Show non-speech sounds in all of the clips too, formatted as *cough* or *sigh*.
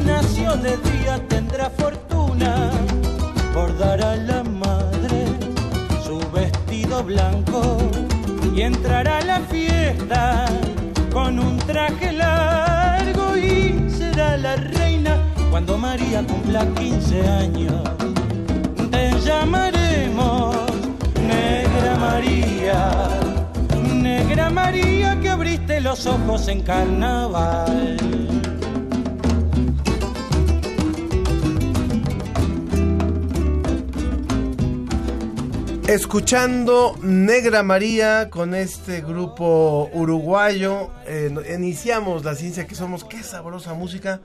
La cuna, nació de día, tendrá fortuna por dar a la madre su vestido blanco y entrará a la fiesta con un traje largo y será la reina cuando María cumpla 15 años. Te llamaremos Negra María, Negra María que abriste los ojos en carnaval. Escuchando Negra María con este grupo uruguayo, eh, iniciamos la ciencia que somos. Qué sabrosa música.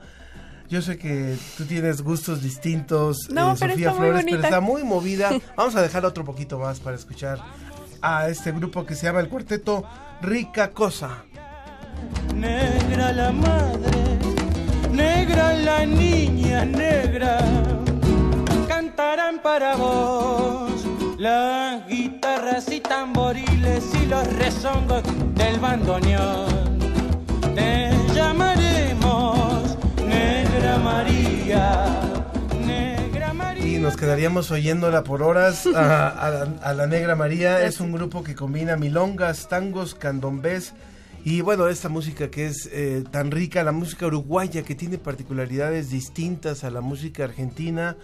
Yo sé que tú tienes gustos distintos, No, eh, pero Sofía está muy Flores, pero está muy movida. *laughs* Vamos a dejar otro poquito más para escuchar a este grupo que se llama el cuarteto Rica Cosa. Negra la madre, negra la niña negra, cantarán para vos las guitarras y tamboriles y los rezongos del bandoneón. Te llamaremos Negra María, Negra María. Y nos quedaríamos oyéndola por horas a, a la, a la Negra María. Es un grupo que combina milongas, tangos, candombés y bueno, esta música que es eh, tan rica, la música uruguaya que tiene particularidades distintas a la música argentina,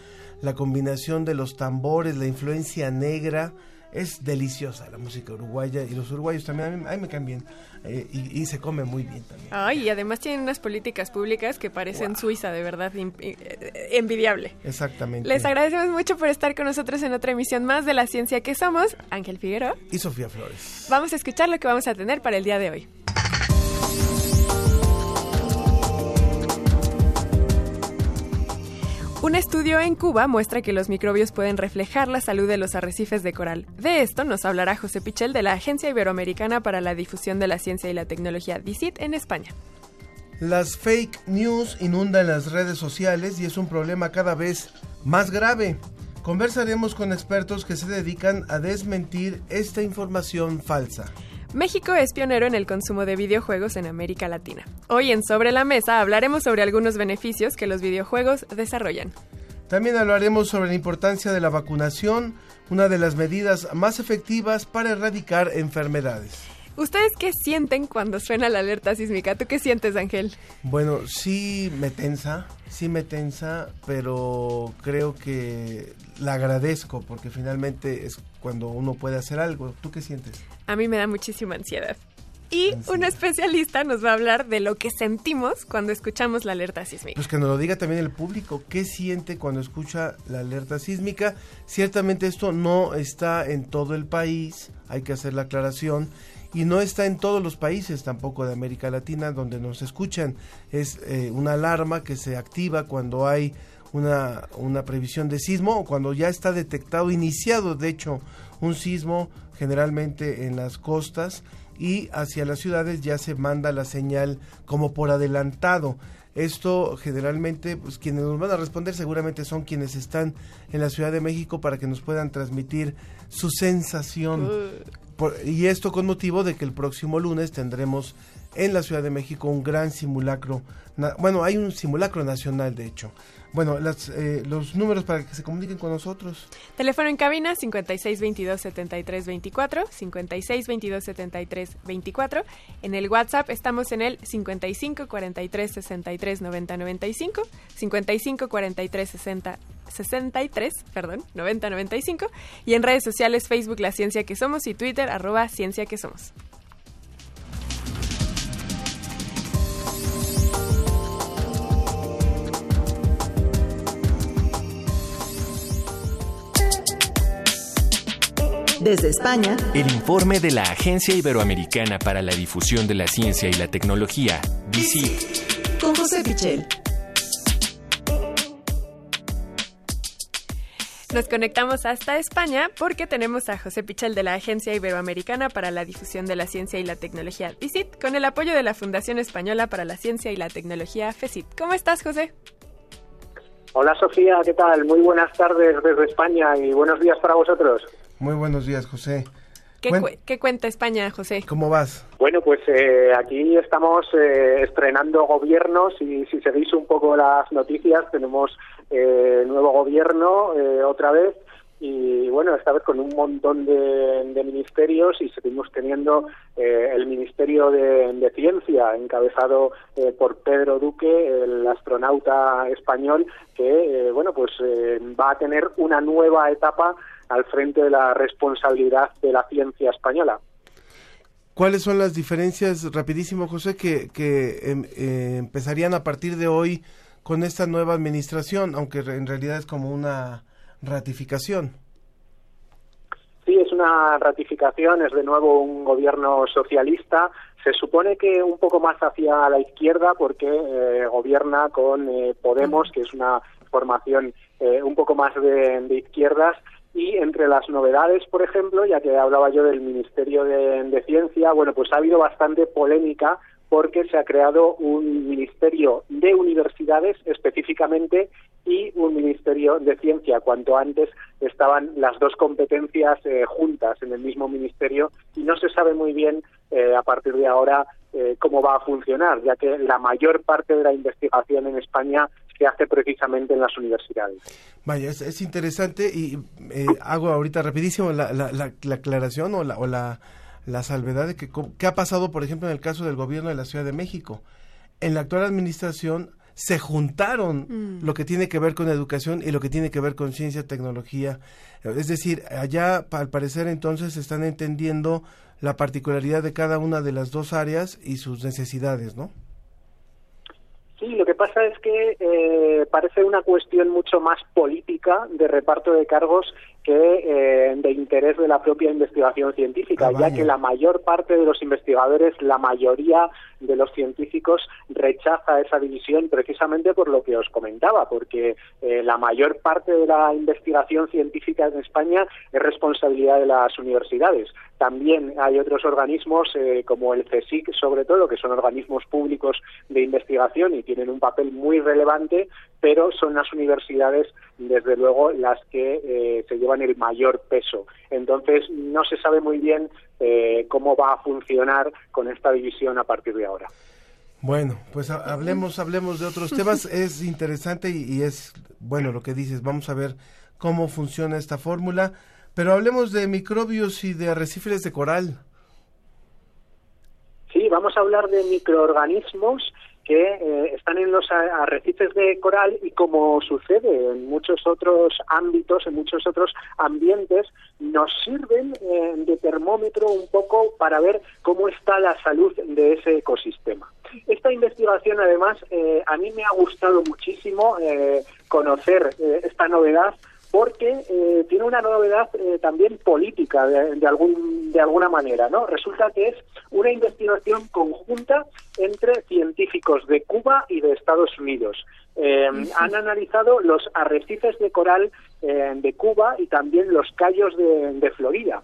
la combinación de los tambores, la influencia negra. Es deliciosa la música uruguaya y los uruguayos también, a mí, a mí me caen bien eh, y, y se come muy bien también. Ay, y además tienen unas políticas públicas que parecen Suiza, de verdad, imp- eh, envidiable. Exactamente. Les agradecemos mucho por estar con nosotros en otra emisión más de La Ciencia que Somos. Ángel Figueroa. Y Sofía Flores. Vamos a escuchar lo que vamos a tener para el día de hoy. Un estudio en Cuba muestra que los microbios pueden reflejar la salud de los arrecifes de coral. De esto nos hablará José Pichel de la Agencia Iberoamericana para la Difusión de la Ciencia y la Tecnología, DICIT, en España. Las fake news inundan las redes sociales y es un problema cada vez más grave. Conversaremos con expertos que se dedican a desmentir esta información falsa. México es pionero en el consumo de videojuegos en América Latina. Hoy en Sobre la Mesa hablaremos sobre algunos beneficios que los videojuegos desarrollan. También hablaremos sobre la importancia de la vacunación, una de las medidas más efectivas para erradicar enfermedades. ¿Ustedes qué sienten cuando suena la alerta sísmica? ¿Tú qué sientes, Ángel? Bueno, sí me tensa, sí me tensa, pero creo que la agradezco porque finalmente es cuando uno puede hacer algo. ¿Tú qué sientes? A mí me da muchísima ansiedad. Y un especialista nos va a hablar de lo que sentimos cuando escuchamos la alerta sísmica. Pues que nos lo diga también el público, qué siente cuando escucha la alerta sísmica. Ciertamente esto no está en todo el país, hay que hacer la aclaración, y no está en todos los países tampoco de América Latina donde nos escuchan. Es eh, una alarma que se activa cuando hay una, una previsión de sismo o cuando ya está detectado, iniciado de hecho un sismo generalmente en las costas y hacia las ciudades ya se manda la señal como por adelantado. Esto generalmente, pues quienes nos van a responder seguramente son quienes están en la Ciudad de México para que nos puedan transmitir su sensación. Por- y esto con motivo de que el próximo lunes tendremos en la Ciudad de México un gran simulacro. na- bueno, hay un simulacro nacional, de hecho. Bueno, las, eh, los números para que se comuniquen con nosotros. Teléfono en cabina 5622-7324, 5622-7324. En el WhatsApp estamos en el 5543-639095, 5543-60 63, perdón, 9095 y en redes sociales Facebook La Ciencia que Somos y Twitter arroba Ciencia que Somos. Desde España, el informe de la Agencia Iberoamericana para la Difusión de la Ciencia y la Tecnología, DICIT. Con José Pichel. Nos conectamos hasta España porque tenemos a José Pichel de la Agencia Iberoamericana para la Difusión de la Ciencia y la Tecnología, DICIT, con el apoyo de la Fundación Española para la Ciencia y la Tecnología, FECIT. ¿Cómo estás, José? Hola Sofía, ¿qué tal? Muy buenas tardes desde España y buenos días para vosotros. Muy buenos días, José. ¿Qué, cuenta España, José? ¿Cómo vas? Bueno, pues eh, aquí estamos eh, estrenando gobiernos y si seguís un poco las noticias, tenemos eh, nuevo gobierno otra vez y bueno, esta vez con un montón de, ministerios y seguimos teniendo eh, el Ministerio de, Ciencia encabezado eh, por Pedro Duque, el astronauta español, que eh, bueno, pues va a tener una nueva etapa al frente de la responsabilidad de la ciencia española. ¿Cuáles son las diferencias, rapidísimo José, que, que em, empezarían a partir de hoy con esta nueva administración, aunque en realidad es como una ratificación. Sí, es una ratificación, es de nuevo un gobierno socialista. Se supone que un poco más hacia la izquierda porque eh, gobierna con eh, Podemos, que es una formación eh, un poco más de, izquierdas. Y entre las novedades, por ejemplo, ya que hablaba yo del Ministerio de Ciencia, bueno, pues ha habido bastante polémica porque se ha creado un ministerio de universidades específicamente y un ministerio de ciencia. Cuanto antes estaban las dos competencias eh, juntas en el mismo ministerio y no se sabe muy bien eh, a partir de ahora eh, cómo va a funcionar, ya que la mayor parte de la investigación en España se hace precisamente en las universidades. Vaya, es, interesante y hago ahorita rapidísimo la, la, la, aclaración o la, o la la salvedad de que qué ha pasado, por ejemplo, en el caso del gobierno de la Ciudad de México. En la actual administración se juntaron mm. lo que tiene que ver con educación y lo que tiene que ver con ciencia, tecnología. Es decir, allá al parecer entonces están entendiendo la particularidad de cada una de las dos áreas y sus necesidades, ¿no? Sí, lo que pasa es que eh, parece una cuestión mucho más política de reparto de cargos que eh, de interés de la propia investigación científica, ah, ya que la mayor parte de los investigadores, la mayoría de los científicos rechaza esa división precisamente por lo que os comentaba, porque eh, la mayor parte de la investigación científica en España es responsabilidad de las universidades. También hay otros organismos eh, como el CSIC, sobre todo, que son organismos públicos de investigación y tienen un papel muy relevante, pero son las universidades, desde luego, las que eh, se llevan el mayor peso. Entonces, no se sabe muy bien eh, cómo va a funcionar con esta división a partir de ahora. Bueno, pues hablemos, hablemos de otros temas. *laughs* Es interesante y, es bueno lo que dices. Vamos a ver cómo funciona esta fórmula. Pero hablemos de microbios y de arrecifes de coral. Sí, vamos a hablar de microorganismos que eh, están en los arrecifes de coral y como sucede en muchos otros ámbitos, en muchos otros ambientes, nos sirven eh, de termómetro un poco para ver cómo está la salud de ese ecosistema. Esta investigación, además, eh, a mí me ha gustado muchísimo conocer esta novedad porque eh, tiene una novedad eh, también política de, algún, de alguna manera, ¿no? Resulta que es una investigación conjunta entre científicos de Cuba y de Estados Unidos. Eh, han analizado los arrecifes de coral de Cuba y también los callos de, de Florida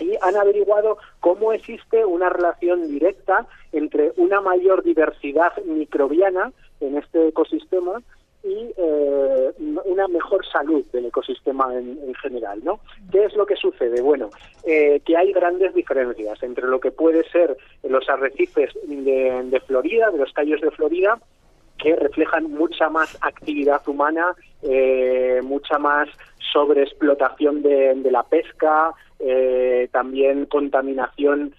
y han averiguado cómo existe una relación directa entre una mayor diversidad microbiana en este ecosistema y eh, una mejor salud del ecosistema en, general, ¿no? ¿Qué es lo que sucede? Bueno, eh, que hay grandes diferencias entre lo que puede ser los arrecifes de, Florida, de los callos de Florida, que reflejan mucha más actividad humana, eh, mucha más sobreexplotación de, de la pesca, también contaminación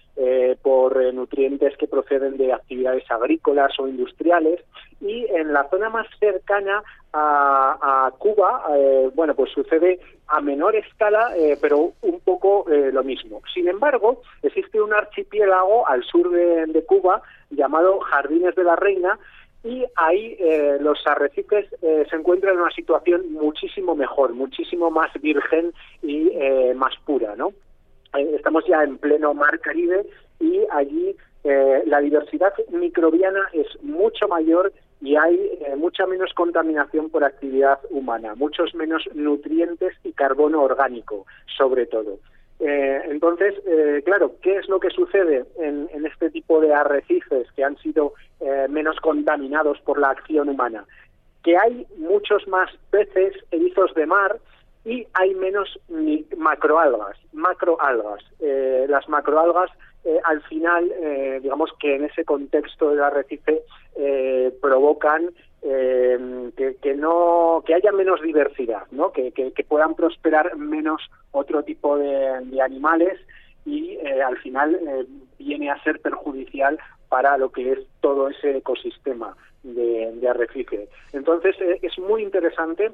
por nutrientes que proceden de actividades agrícolas o industriales y en la zona más cercana a, Cuba, eh, bueno, pues sucede a menor escala, eh, pero un poco eh, lo mismo. Sin embargo, existe un archipiélago al sur de, Cuba llamado Jardines de la Reina y ahí los arrecifes se encuentran en una situación muchísimo mejor, muchísimo más virgen y más pura, ¿no? Estamos ya en pleno mar Caribe y allí la diversidad microbiana es mucho mayor y hay mucha menos contaminación por actividad humana, muchos menos nutrientes y carbono orgánico, sobre todo. Eh, entonces, eh, claro, ¿qué es lo que sucede en, este tipo de arrecifes que han sido eh, menos contaminados por la acción humana? Que hay muchos más peces, erizos de mar y hay menos macroalgas. macroalgas. las macroalgas al final, digamos que en ese contexto del arrecife provocan eh, que, no que haya menos diversidad no que, puedan prosperar menos otro tipo de, animales y eh, al final eh, viene a ser perjudicial para lo que es todo ese ecosistema de arrecife entonces es muy interesante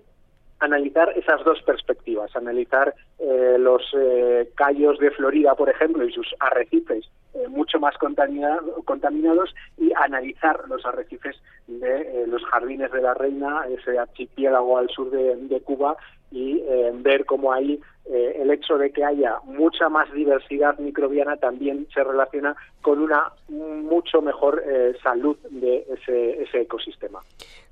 analizar esas dos perspectivas, analizar eh, los eh, callos de Florida, por ejemplo, y sus arrecifes eh, mucho más contaminados y analizar los arrecifes de los jardines de la Reina, ese archipiélago al sur de Cuba, y ver cómo ahí eh, el hecho de que haya mucha más diversidad microbiana también se relaciona con una mucho mejor eh, salud de ese, ese ecosistema.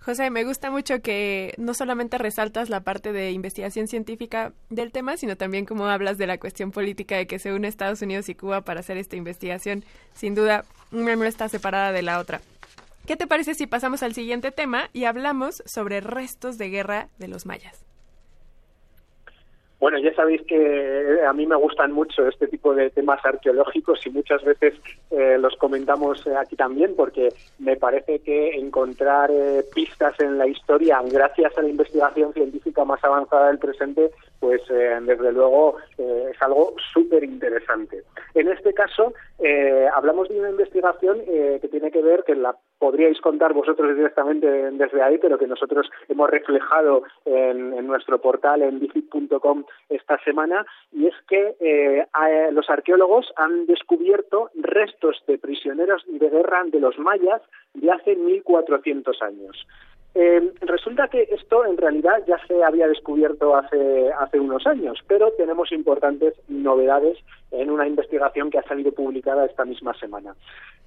José, me gusta mucho que no solamente resaltas la parte de investigación científica del tema, sino también como hablas de la cuestión política de que se une Estados Unidos y Cuba para hacer esta investigación. Sin duda, una no está separada de la otra. ¿Qué te parece si pasamos al siguiente tema y hablamos sobre restos de guerra de los mayas? Bueno, ya sabéis que eh, a mí me gustan mucho este tipo de temas arqueológicos y muchas veces eh, los comentamos eh, aquí también porque me parece que encontrar pistas en la historia gracias a la investigación científica más avanzada del presente pues eh, desde luego eh, es algo súper interesante. En este caso, eh, hablamos de una investigación que tiene que ver, que la podríais contar vosotros directamente desde ahí, pero que nosotros hemos reflejado en, nuestro portal en bifit.com esta semana, y es que los arqueólogos han descubierto restos de prisioneros de guerra de los mayas de hace 1.400 años. Eh, resulta que esto en realidad ya se había descubierto hace, hace unos años, pero tenemos importantes novedades en una investigación que ha salido publicada esta misma semana.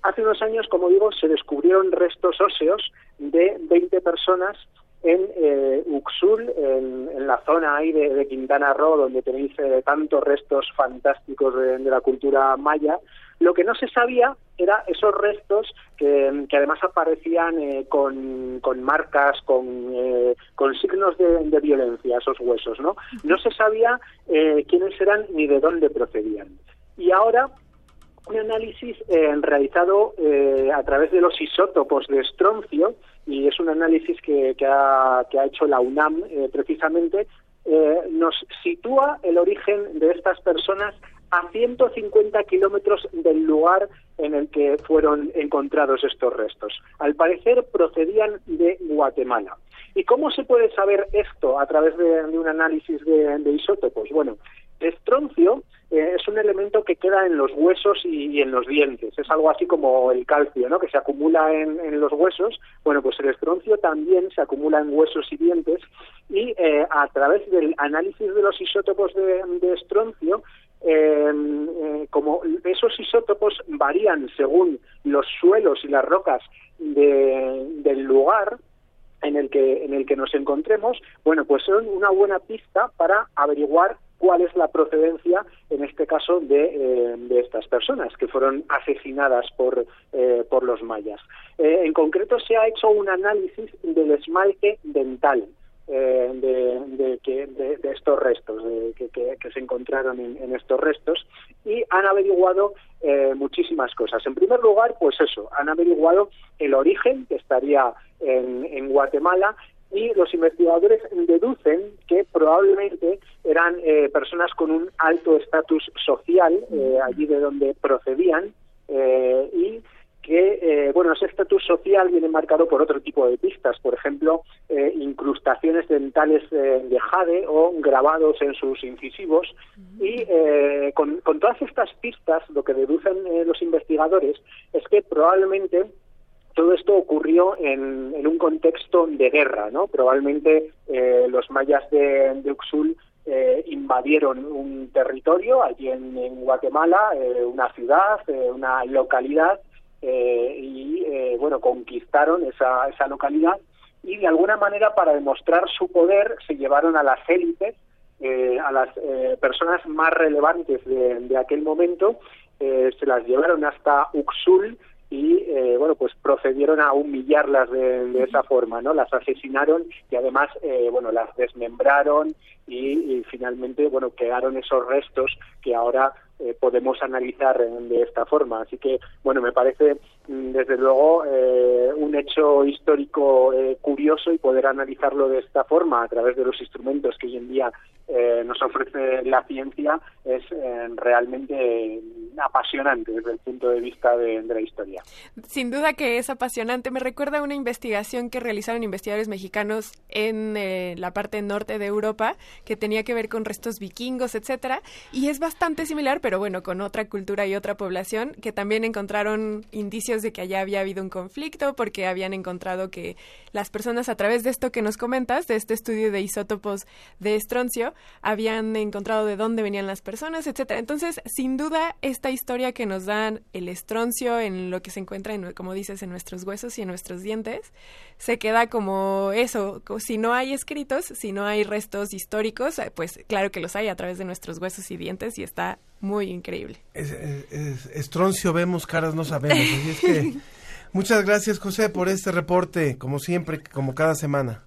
Hace unos años, como digo, se descubrieron restos óseos de 20 personas en eh, Uxul, en, la zona ahí de, Quintana Roo, donde tenéis eh, tantos restos fantásticos de, la cultura maya. Lo que no se sabía era esos restos que, además aparecían eh, con, marcas, con, con signos de, violencia, esos huesos, ¿no? No se sabía quiénes eran ni de dónde procedían. Y ahora un análisis realizado a través de los isótopos de estroncio y es un análisis que, ha, que ha, hecho la UNAM eh, precisamente, eh, nos sitúa el origen de estas personas a 150 kilómetros del lugar en el que fueron encontrados estos restos. Al parecer procedían de Guatemala. ¿Y cómo se puede saber esto a través de, un análisis de isótopos? Bueno, estroncio eh, es un elemento que queda en los huesos y, en los dientes. Es algo así como el calcio, ¿no? Que se acumula en, los huesos. Bueno, pues el estroncio también se acumula en huesos y dientes y eh, a través del análisis de los isótopos de, estroncio, em, eh, como esos isótopos varían según los suelos y las rocas del lugar, en el que en el que nos encontremos, bueno, pues son una buena pista para averiguar cuál es la procedencia, en este caso, de, eh, estas personas que fueron asesinadas por, eh, por los mayas. Eh, en concreto, se ha hecho un análisis del esmalte dental. de, estos restos que, se encontraron en, estos restos y han averiguado muchísimas cosas. En primer lugar, pues eso, han averiguado el origen que estaría en, en Guatemala y los investigadores deducen que probablemente eran eh, personas con un alto estatus social eh, allí de donde procedían eh, y que, bueno, ese estatus social viene marcado por otro tipo de pistas, por ejemplo, incrustaciones dentales de jade o grabados en sus incisivos. Y con, con, todas estas pistas, lo que deducen los investigadores es que probablemente todo esto ocurrió en, un contexto de guerra, ¿no? Probablemente eh, los mayas de, Uxul eh, invadieron un territorio allí en, en Guatemala, eh, una ciudad, eh, una localidad, eh, y bueno, conquistaron esa, esa localidad y de alguna manera para demostrar su poder se llevaron a las élites, a las personas más relevantes de, de aquel momento, se las llevaron hasta Uxul y eh, bueno pues procedieron a humillarlas de, de esa forma no las asesinaron y además eh, bueno las desmembraron y, y finalmente bueno quedaron esos restos que ahora eh, podemos analizar de esta forma así que bueno me parece mm, desde luego eh, un hecho histórico eh, curioso y poder analizarlo de esta forma a través de los instrumentos que hoy en día eh, nos ofrece la ciencia es eh, realmente apasionante desde el punto de vista de, la historia. Sin duda que es apasionante. Me recuerda una investigación que realizaron investigadores mexicanos en la parte norte de Europa que tenía que ver con restos vikingos, etcétera, y es bastante similar, pero bueno, con otra cultura y otra población que también encontraron indicios de que allá había habido un conflicto porque habían encontrado que las personas a través de esto que nos comentas, de este estudio de isótopos de estroncio, habían encontrado de dónde venían las personas, etcétera. Entonces, sin duda, esta historia que nos dan el estroncio en lo que se encuentra, en, como dices, en nuestros huesos y en nuestros dientes, se queda como eso. Si no hay escritos, si no hay restos históricos, pues claro que los hay a través de nuestros huesos y dientes y está muy increíble. Es, es- es- estroncio vemos, caras no sabemos. Así es que *laughs* muchas gracias, José, por este reporte, como siempre, como cada semana.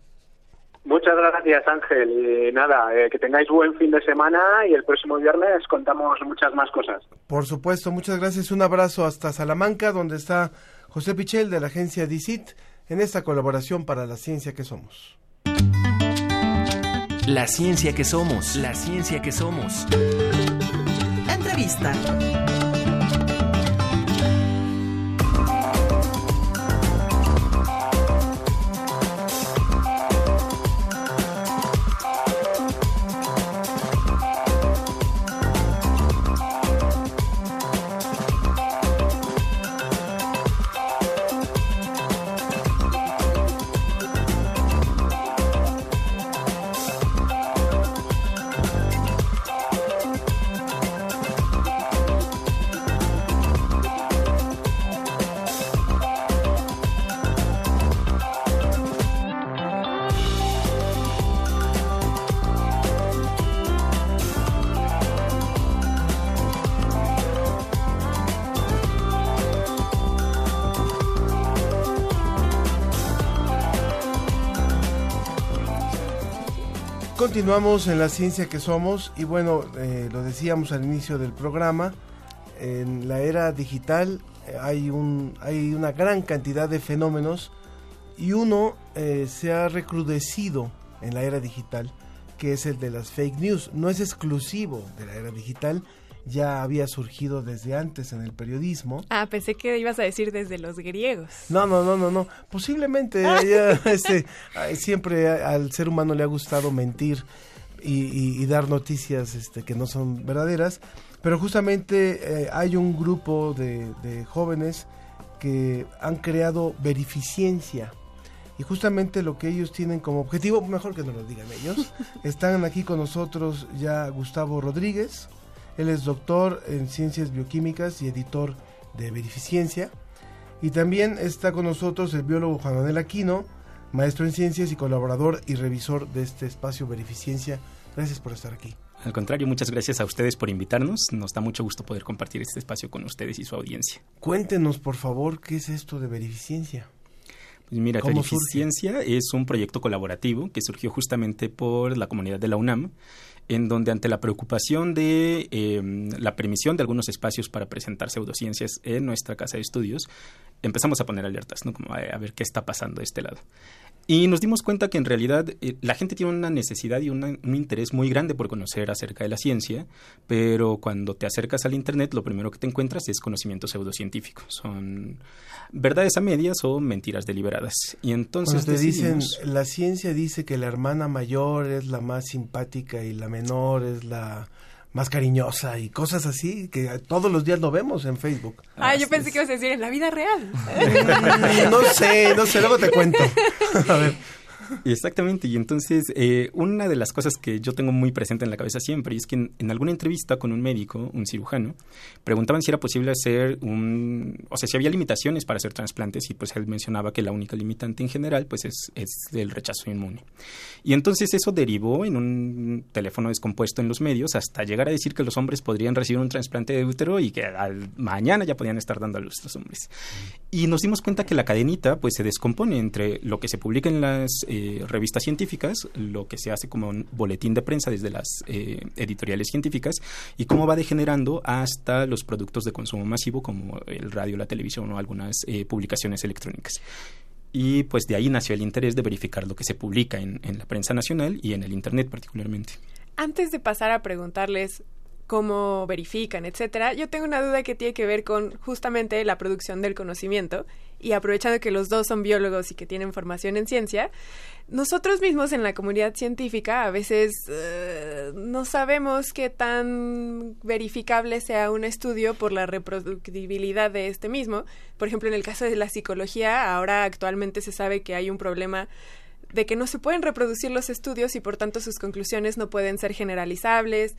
Muchas gracias, Ángel. Y nada, eh, que tengáis buen fin de semana y el próximo viernes contamos muchas más cosas. Por supuesto, muchas gracias. Un abrazo hasta Salamanca, donde está José Pichel de la agencia DICIT en esta colaboración para la ciencia que somos. La ciencia que somos. La ciencia que somos. Entrevista. Continuamos en la ciencia que somos y bueno, eh, lo decíamos al inicio del programa, en la era digital eh, hay, un, hay una gran cantidad de fenómenos y uno eh, se ha recrudecido en la era digital, que es el de las fake news. No es exclusivo de la era digital, ya había surgido desde antes en el periodismo. Ah, pensé que ibas a decir desde los griegos. No, no, no, no, no. Posiblemente ya, este, siempre al ser humano le ha gustado mentir y, y- y dar noticias este, que no son verdaderas, pero justamente eh, hay un grupo de, de jóvenes que han creado verificiencia. Y justamente lo que ellos tienen como objetivo, mejor que no lo digan ellos, *laughs* están aquí con nosotros ya Gustavo Rodríguez, él es doctor en ciencias bioquímicas y editor de Verificiencia. Y también está con nosotros el biólogo Juan Manuel Aquino, maestro en ciencias y colaborador y revisor de este espacio Verificiencia. Gracias por estar aquí. Al contrario, muchas gracias a ustedes por invitarnos. Nos da mucho gusto poder compartir este espacio con ustedes y su audiencia. Cuéntenos, por favor, qué es esto de Verificiencia. Pues mira, ¿Cómo Verificiencia es un proyecto colaborativo que surgió justamente por la comunidad de la UNAM, en donde ante la preocupación de eh, la permisión de algunos espacios para presentar pseudociencias en nuestra casa de estudios, empezamos a poner alertas, ¿no? Como a ver qué está pasando de este lado. Y nos dimos cuenta que en realidad eh, la gente tiene una necesidad y una- un interés muy grande por conocer acerca de la ciencia, pero cuando te acercas al Internet lo primero que te encuentras es conocimiento pseudocientífico. Son verdades a medias o mentiras deliberadas. Y entonces te dicen, la ciencia dice que la hermana mayor es la más simpática y la menor es la más cariñosa y cosas así, que todos los días lo vemos en Facebook. Ah, yo pensé es. que ibas a decir en la vida real. *laughs* No sé, no sé, luego te cuento. *laughs* A ver. *laughs* Exactamente, y entonces eh, una de las cosas que yo tengo muy presente en la cabeza siempre es que en, alguna entrevista con un médico, un cirujano, preguntaban si era posible hacer un, o sea, si había limitaciones para hacer trasplantes y pues él mencionaba que la única limitante en general pues es, es el rechazo inmune. Y entonces eso derivó en un teléfono descompuesto en los medios hasta llegar a decir que los hombres podrían recibir un trasplante de útero y que al mañana ya podían estar dando a los hombres. Y nos dimos cuenta que la cadenita pues se descompone entre lo que se publica en las eh, revistas científicas, lo que se hace como un boletín de prensa desde las eh, editoriales científicas y cómo va degenerando hasta los productos de consumo masivo como el radio, la televisión o algunas eh, publicaciones electrónicas. Y pues de ahí nació el interés de verificar lo que se publica en la prensa nacional y en el Internet particularmente. Antes de pasar a preguntarles cómo verifican, etcétera. Yo tengo una duda que tiene que ver con justamente la producción del conocimiento y aprovechando que los dos son biólogos y que tienen formación en ciencia, nosotros mismos en la comunidad científica a veces uh, no sabemos qué tan verificable sea un estudio por la reproducibilidad de este mismo. Por ejemplo, en el caso de la psicología, ahora actualmente se sabe que hay un problema de que no se pueden reproducir los estudios y por tanto sus conclusiones no pueden ser generalizables.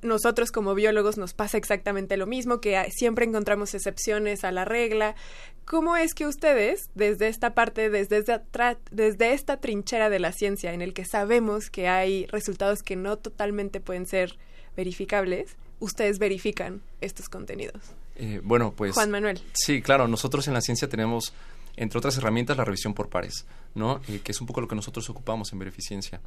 Nosotros como biólogos nos pasa exactamente lo mismo, que siempre encontramos excepciones a la regla. ¿Cómo es que ustedes, desde esta parte, desde esta, desde esta trinchera de la ciencia, en el que sabemos que hay resultados que no totalmente pueden ser verificables, ustedes verifican estos contenidos? Eh, bueno, pues... Juan Manuel. Sí, claro, nosotros en la ciencia tenemos entre otras herramientas, la revisión por pares, ¿no? Eh, que es un poco lo que nosotros ocupamos en Beneficiencia.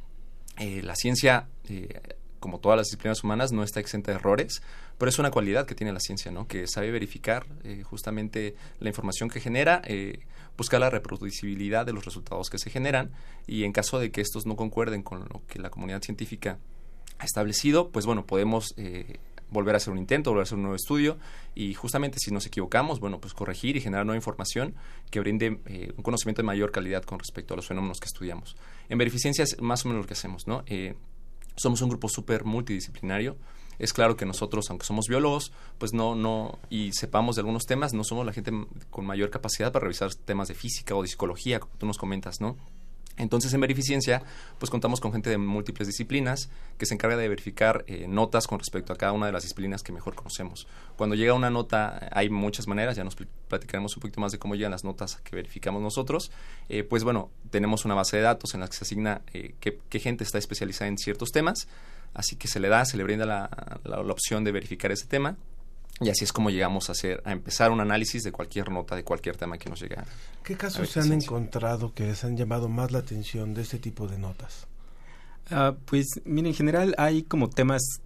Eh, la ciencia, eh, como todas las disciplinas humanas, no está exenta de errores, pero es una cualidad que tiene la ciencia, ¿no? Que sabe verificar eh, justamente la información que genera, eh, buscar la reproducibilidad de los resultados que se generan y en caso de que estos no concuerden con lo que la comunidad científica ha establecido, pues bueno, podemos volver a hacer un intento, volver a hacer un nuevo estudio y justamente si nos equivocamos, bueno, pues corregir y generar nueva información que brinde eh, un conocimiento de mayor calidad con respecto a los fenómenos que estudiamos. En Beneficiencia es más o menos lo que hacemos, ¿no? Eh, somos un grupo súper multidisciplinario. Es claro que nosotros, aunque somos biólogos, pues no, no, y sepamos de algunos temas, no somos la gente con mayor capacidad para revisar temas de física o de psicología, como tú nos comentas, ¿no? Entonces, en Verificiencia, pues contamos con gente de múltiples disciplinas que se encarga de verificar eh, notas con respecto a cada una de las disciplinas que mejor conocemos. Cuando llega una nota, hay muchas maneras, ya nos platicaremos un poquito más de cómo llegan las notas que verificamos nosotros. Eh, pues bueno, tenemos una base de datos en la que se asigna eh, qué, gente está especializada en ciertos temas, así que se le da, se le brinda la, la opción de verificar ese tema y así es como llegamos a hacer, a empezar un análisis de cualquier nota, de cualquier tema que nos llegue. ¿Qué casos se han encontrado que les han llamado más la atención de este tipo de notas? Uh, pues, mira, en general hay como temas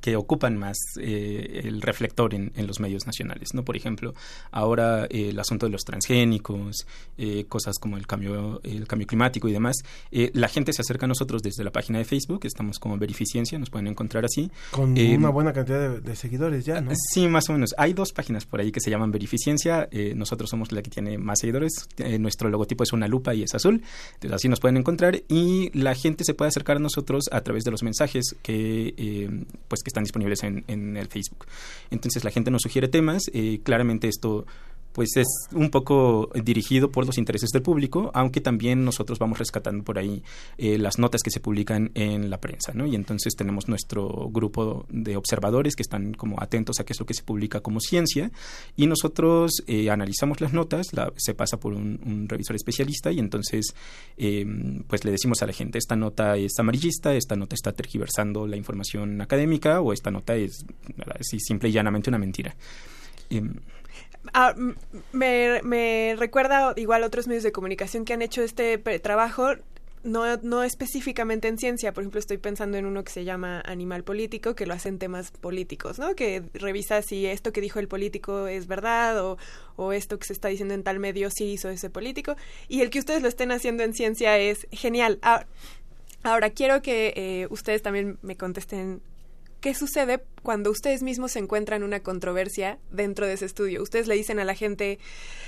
que ocupan más eh, el reflector en, en, los medios nacionales, ¿no? Por ejemplo, ahora eh, el asunto de los transgénicos, eh, cosas como el cambio, el cambio climático y demás. La gente se acerca a nosotros desde la página de Facebook, estamos como Verificiencia, nos pueden encontrar así. Con una buena cantidad de, de, seguidores ya, ¿no? Sí, más o menos. Hay dos páginas por ahí que se llaman Verificiencia. nosotros somos la que tiene más seguidores. nuestro logotipo es una lupa y es azul. Entonces así nos pueden encontrar y la gente se puede acercar a nosotros a través de los mensajes que pues que están disponibles en, en, el Facebook. Entonces la gente nos sugiere temas, eh, claramente esto pues es un poco dirigido por los intereses del público, aunque también nosotros vamos rescatando por ahí eh, las notas que se publican en la prensa, ¿no? Y entonces tenemos nuestro grupo de observadores que están como atentos a qué es lo que se publica como ciencia y nosotros eh, analizamos las notas, la, se pasa por un, revisor especialista y entonces eh, pues le decimos a la gente esta nota es amarillista, esta nota está tergiversando la información académica o esta nota es así simple y llanamente una mentira. Ah, me, recuerda igual otros medios de comunicación que han hecho este trabajo, no, no específicamente en ciencia, por ejemplo, estoy pensando en uno que se llama Animal Político, que lo hacen temas políticos, ¿no? Que revisa si esto que dijo el político es verdad o, o esto que se está diciendo en tal medio sí hizo ese político. Y el que ustedes lo estén haciendo en ciencia es genial. Ahora, ahora quiero que eh, ustedes también me contesten ¿qué sucede cuando ustedes mismos se encuentran una controversia dentro de ese estudio? Ustedes le dicen a la gente,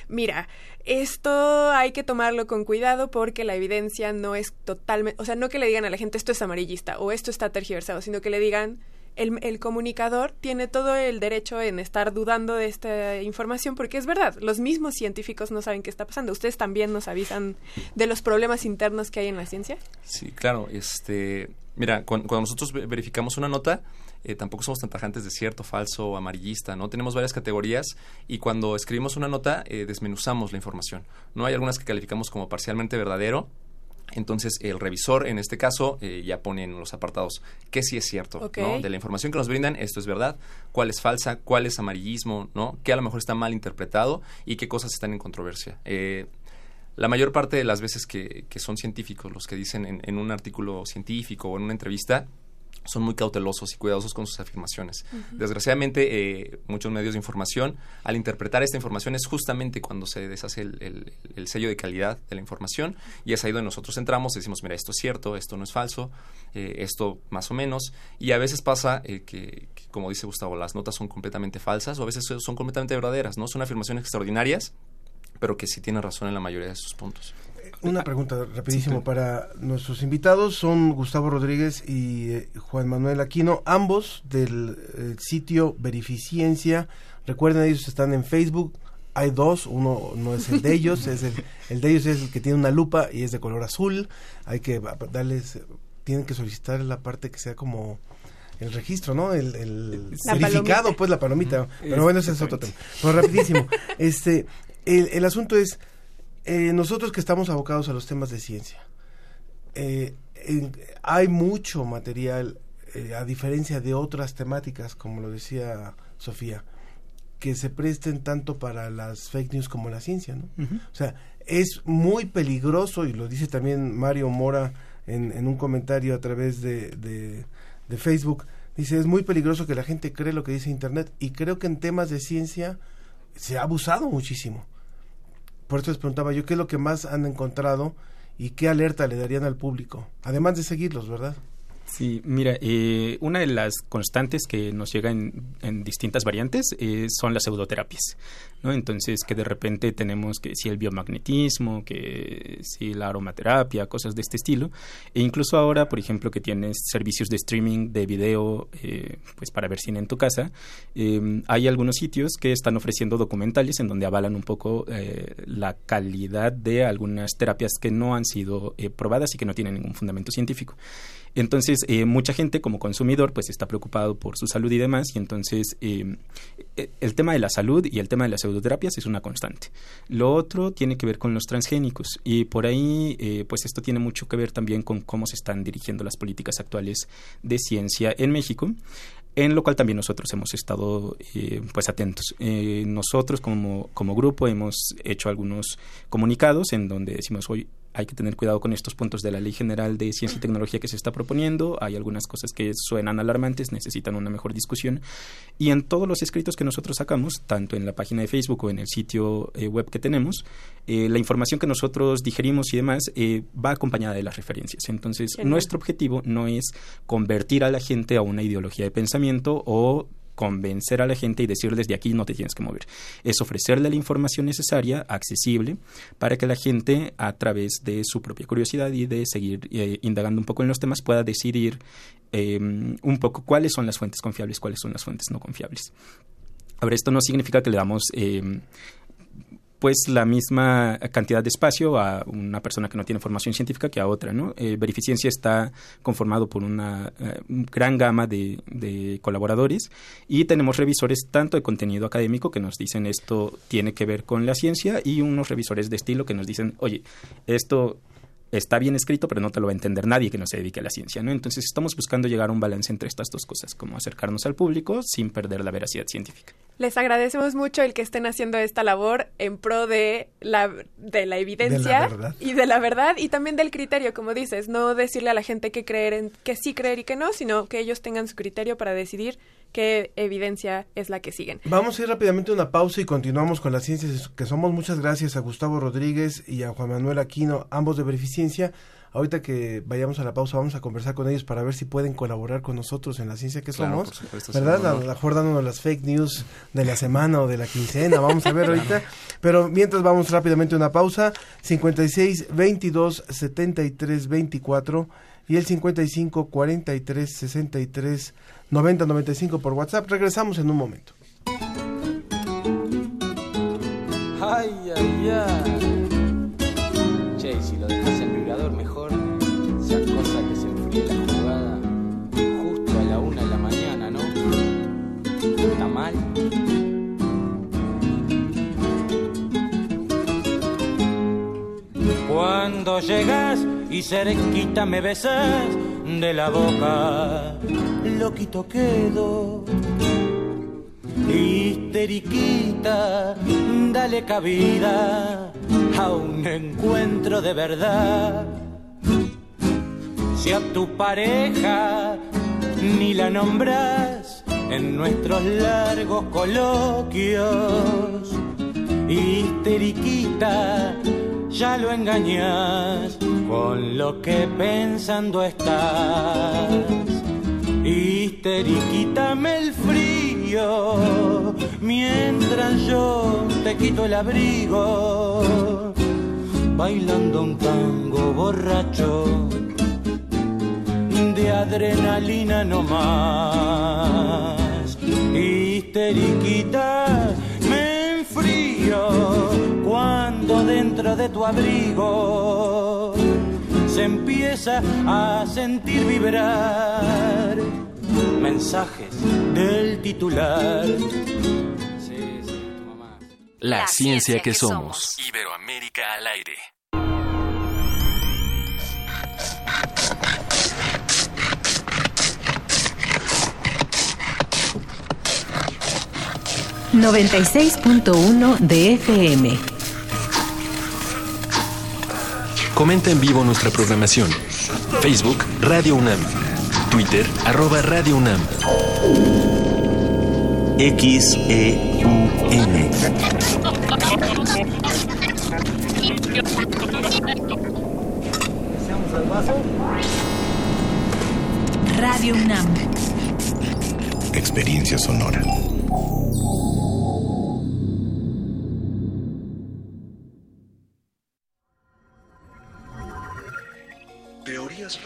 mira, esto hay que tomarlo con cuidado porque la evidencia no es totalmente, o sea, no que le digan a la gente esto es amarillista o esto está tergiversado, sino que le digan, el, el, comunicador tiene todo el derecho en estar dudando de esta información porque es verdad, los mismos científicos no saben qué está pasando. ¿Ustedes también nos avisan de los problemas internos que hay en la ciencia? Sí, claro. Este, mira, cuando, nosotros verificamos una nota, eh, tampoco somos tan tajantes de cierto, falso, amarillista, ¿no? Tenemos varias categorías y cuando escribimos una nota eh, desmenuzamos la información. No hay algunas que calificamos como parcialmente verdadero, entonces, el revisor, en este caso, eh, ya pone en los apartados qué sí es cierto, ¿no? De la información que nos brindan, esto es verdad, cuál es falsa, cuál es amarillismo, ¿no? Qué a lo mejor está mal interpretado y qué cosas están en controversia. Eh, la mayor parte de las veces que, que son científicos los que dicen en, en, un artículo científico o en una entrevista, son muy cautelosos y cuidadosos con sus afirmaciones. Desgraciadamente, eh, muchos medios de información, al interpretar esta información, es justamente cuando se deshace el, sello de calidad de la información y es ahí donde nosotros entramos y decimos, mira, esto es cierto, esto no es falso, eh, esto más o menos. Y a veces pasa eh, que, que, como dice Gustavo, las notas son completamente falsas o a veces son completamente verdaderas, ¿no? Son afirmaciones extraordinarias, pero que sí tienen razón en la mayoría de sus puntos. Una pregunta rapidísimo para nuestros invitados. Son Gustavo Rodríguez y eh, Juan Manuel Aquino, ambos del eh, sitio Verificiencia. Recuerden, ellos están en Facebook. Hay dos, uno no es el de ellos, es el, el de ellos es el que tiene una lupa y es de color azul. Hay que darles, tienen que solicitar la parte que sea como el registro, ¿no? El, el verificado, pues la palomita. Pero bueno, ese es otro tema. Pero rapidísimo. Este, el, el asunto es, eh, nosotros que estamos abocados a los temas de ciencia, eh, hay mucho material, eh, a diferencia de otras temáticas, como lo decía Sofía, que se presten tanto para las fake news como la ciencia, ¿no? O sea, es muy peligroso, y lo dice también Mario Mora en, en un comentario a través de, de, de Facebook, dice, es muy peligroso que la gente cree lo que dice Internet, y creo que en temas de ciencia se ha abusado muchísimo por eso les preguntaba yo qué es lo que más han encontrado y qué alerta le darían al público, además de seguirlos, ¿verdad? Sí, mira, eh, una de las constantes que nos llega en, distintas variantes eh, son las pseudoterapias, ¿no? Entonces, que de repente tenemos que si el biomagnetismo, que si la aromaterapia, cosas de este estilo, e incluso ahora, por ejemplo, que tienes servicios de streaming de video, eh, pues para ver cine en tu casa, hay algunos sitios que están ofreciendo documentales en donde avalan un poco la calidad de algunas terapias que no han sido probadas y que no tienen ningún fundamento científico. Entonces, eh, mucha gente como consumidor pues está preocupado por su salud y demás, y entonces eh, eh, el tema de la salud y el tema de las pseudoterapias es una constante. Lo otro tiene que ver con los transgénicos, y por ahí pues esto tiene mucho que ver también con cómo se están dirigiendo las políticas actuales de ciencia en México en lo cual también nosotros hemos estado pues atentos. nosotros como, como grupo hemos hecho algunos comunicados en donde decimos hoy hay que tener cuidado con estos puntos de la Ley General de Ciencia y Tecnología que se está proponiendo. Hay algunas cosas que suenan alarmantes, necesitan una mejor discusión. Y en todos los escritos que nosotros sacamos, tanto en la página de Facebook o en el sitio eh, web que tenemos, eh, la información que nosotros digerimos y demás eh, va acompañada de las referencias. Entonces, nuestro objetivo no es convertir a la gente a una ideología de pensamiento o convencer a la gente y decirles de aquí no te tienes que mover. Es ofrecerle la información necesaria, accesible, para que la gente a través de su propia curiosidad y de seguir eh, indagando un poco en los temas pueda decidir em, un poco cuáles son las fuentes confiables, cuáles son las fuentes no confiables. Ahora, esto no significa que le damos em, pues la misma cantidad de espacio a una persona que no tiene formación científica que a otra, ¿no? Eh, Verificiencia está conformado por una eh, gran gama de, de, colaboradores y tenemos revisores tanto de contenido académico que nos dicen esto tiene que ver con la ciencia y unos revisores de estilo que nos dicen, oye, esto está bien escrito, pero no te lo va a entender nadie que no se dedique a la ciencia, ¿no? Entonces estamos buscando llegar a un balance entre estas dos cosas, como acercarnos al público sin perder la veracidad científica. Les agradecemos mucho el que estén haciendo esta labor en pro de la, de la evidencia y de la verdad y también del criterio, como dices, no decirle a la gente que creer en que sí creer y que no, sino que ellos tengan su criterio para decidir qué evidencia es la que siguen. Vamos a ir rápidamente a una pausa y continuamos con las ciencias que somos. Muchas gracias a Gustavo Rodríguez y a Juan Manuel Aquino, ambos de Beneficiencia. Ahorita que vayamos a la pausa vamos a conversar con ellos para ver si pueden colaborar con nosotros en la ciencia que somos. ¿Verdad? A lo mejor dándonos las fake news de la semana o de la quincena. Vamos a ver ahorita. Pero mientras vamos rápidamente a una pausa. 56 22 73 24 y el 55 43 63 90 95 por WhatsApp. Regresamos en un momento. Ay, ay, ay. Che, si lo dejas en vibrador mejor, sea cosa que se enfríe la jugada justo a la una de la mañana, ¿no? ¿Está mal? Cuando llegas y cerquita me besas de la boca, loquito quedo. Histeriquita, dale cabida a un encuentro de verdad. Si a tu pareja ni la nombras en nuestros largos coloquios, histeriquita, ya lo engañas con lo que pensando estás. Histeriquítame el frío mientras yo te quito el abrigo, bailando un tango borracho de adrenalina no más. Histeriquita, me enfrío cuando dentro de tu abrigo se empieza a sentir vibrar mensajes del titular. Sí, sí, tu mamá. La, ciencia, que, somos. Iberoamérica al aire. ...96.1 de FM. Comenta en vivo nuestra programación. Facebook Radio UNAM. Twitter arroba Radio UNAM. XEUN. Radio UNAM. Experiencia sonora.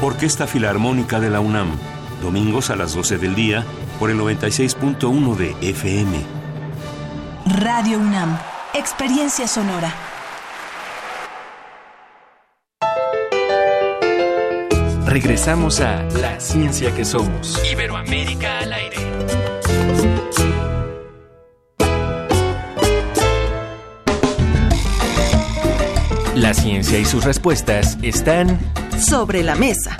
Orquesta Filarmónica de la UNAM, domingos a las 12 del día por el 96.1 de FM. Radio UNAM, experiencia sonora. Regresamos a La Ciencia que Somos. Iberoamérica al aire. La ciencia y sus respuestas están Sobre la mesa.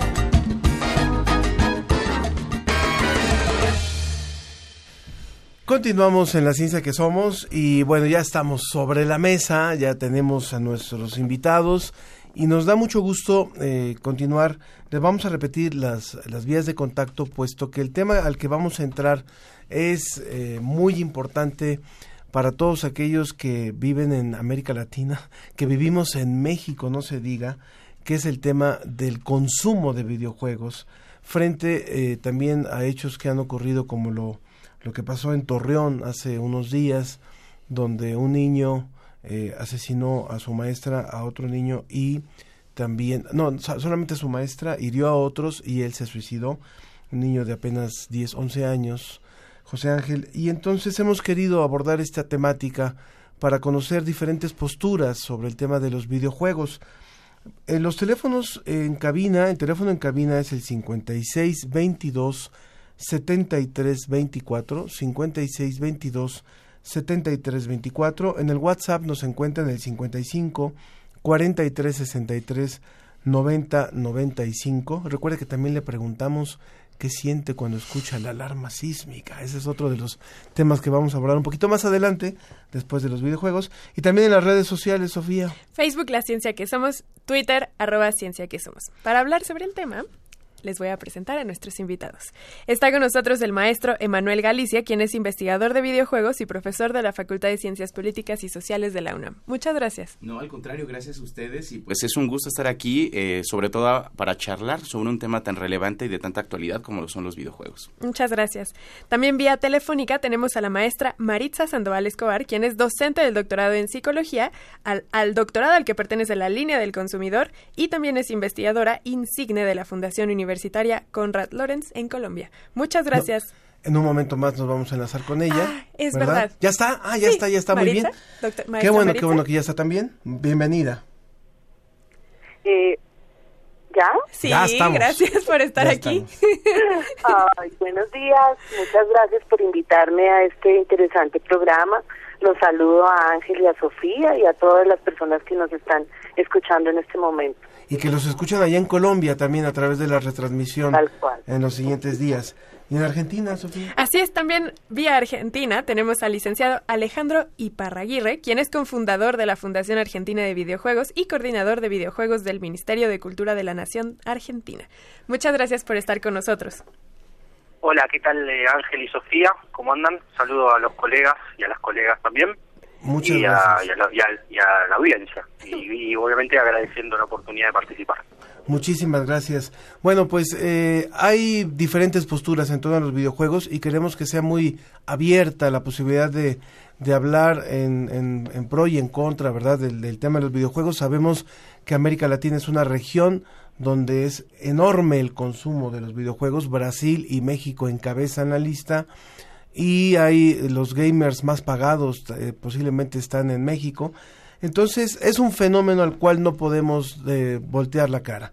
Continuamos en la ciencia que somos y bueno, ya estamos sobre la mesa, ya tenemos a nuestros invitados y nos da mucho gusto eh, continuar. Les vamos a repetir las, las vías de contacto, puesto que el tema al que vamos a entrar es eh, muy importante para todos aquellos que viven en América Latina, *laughs* que vivimos en México, no se diga, que es el tema del consumo de videojuegos, frente eh, también a hechos que han ocurrido como lo, lo que pasó en Torreón hace unos días, donde un niño eh, asesinó a su maestra, a otro niño y también, no, solamente a su maestra, hirió a otros y él se suicidó, un niño de apenas 10, 11 años, José Ángel, y entonces hemos querido abordar esta temática para conocer diferentes posturas sobre el tema de los videojuegos. En los teléfonos en cabina, el teléfono en cabina es el 56 22 73 24, 56 22 73 24. En el WhatsApp nos encuentran el 55 43 63 90 95. Recuerde que también le preguntamos qué siente cuando escucha la alarma sísmica. Ese es otro de los temas que vamos a hablar un poquito más adelante, después de los videojuegos. Y también en las redes sociales, Sofía. Facebook, La Ciencia que Somos, Twitter, arroba Ciencia que Somos. Para hablar sobre el tema, les voy a presentar a nuestros invitados. Está con nosotros el maestro Emanuel Galicia, quien es investigador de videojuegos y profesor de la Facultad de Ciencias Políticas y Sociales de la UNAM. Muchas gracias. No, al contrario, gracias a ustedes y pues es un gusto estar aquí, eh, sobre todo para charlar sobre un tema tan relevante y de tanta actualidad como lo son los videojuegos. Muchas gracias. También vía telefónica tenemos a la maestra Maritza Sandoval Escobar, quien es docente del doctorado en psicología, al, al doctorado al que pertenece la línea del consumidor y también es investigadora insigne de la Fundación Universitaria Universitaria Conrad Lorenz en Colombia. Muchas gracias. en un momento más nos vamos a enlazar con ella. Ah, es verdad. ¿Ya está? Ah, ya está, ya está muy bien. qué bueno, qué bueno que ya está también. Bienvenida. Eh, ¿Ya? Sí, gracias por estar aquí. *laughs* Ay, buenos días, muchas gracias por invitarme a este interesante programa. Los saludo a Ángel y a Sofía y a todas las personas que nos están escuchando en este momento y que los escuchan allá en Colombia también a través de la retransmisión en los siguientes días. ¿Y en Argentina, Sofía? Así es, también vía Argentina tenemos al licenciado Alejandro Iparraguirre, quien es cofundador de la Fundación Argentina de Videojuegos y coordinador de videojuegos del Ministerio de Cultura de la Nación Argentina. Muchas gracias por estar con nosotros. Hola, ¿qué tal eh, Ángel y Sofía? ¿Cómo andan? Saludo a los colegas y a las colegas también. Muchas y, gracias. A, y, a la, y, a, la, audiencia. Y, obviamente agradeciendo la oportunidad de participar. Muchísimas gracias. Bueno, pues eh, hay diferentes posturas en todos los videojuegos y queremos que sea muy abierta la posibilidad de, de hablar en, en, en, pro y en contra, ¿verdad?, del, del tema de los videojuegos. Sabemos que América Latina es una región donde es enorme el consumo de los videojuegos. Brasil y México encabezan la lista y hay los gamers más pagados eh, posiblemente están en México. Entonces es un fenómeno al cual no podemos eh, voltear la cara.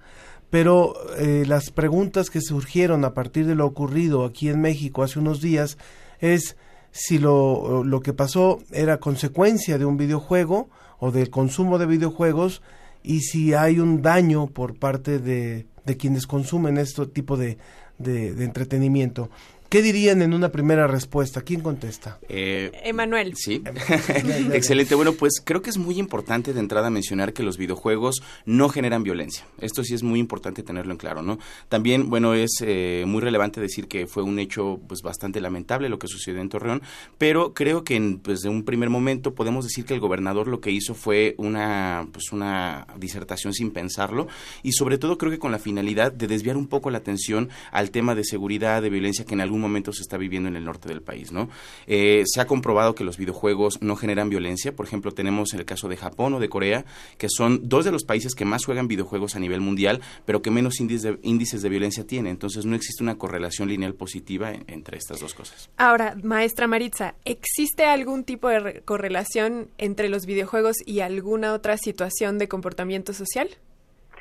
Pero eh, las preguntas que surgieron a partir de lo ocurrido aquí en México hace unos días es si lo, lo que pasó era consecuencia de un videojuego o del consumo de videojuegos y si hay un daño por parte de, de quienes consumen este tipo de, de, de entretenimiento. ¿Qué dirían en una primera respuesta? ¿Quién contesta? Eh, Emanuel. Sí, *laughs* excelente. Bueno, pues creo que es muy importante de entrada mencionar que los videojuegos no generan violencia. Esto sí es muy importante tenerlo en claro, ¿no? También, bueno, es eh, muy relevante decir que fue un hecho pues bastante lamentable lo que sucedió en Torreón, pero creo que en, pues, de un primer momento podemos decir que el gobernador lo que hizo fue una, pues, una disertación sin pensarlo y sobre todo creo que con la finalidad de desviar un poco la atención al tema de seguridad, de violencia que en algún momento se está viviendo en el norte del país, ¿no? Eh, se ha comprobado que los videojuegos no generan violencia. Por ejemplo, tenemos el caso de Japón o de Corea, que son dos de los países que más juegan videojuegos a nivel mundial, pero que menos índices de, violencia tienen. Entonces, no existe una correlación lineal positiva entre estas dos cosas. Ahora, maestra Maritza, ¿existe algún tipo de correlación entre los videojuegos y alguna otra situación de comportamiento social?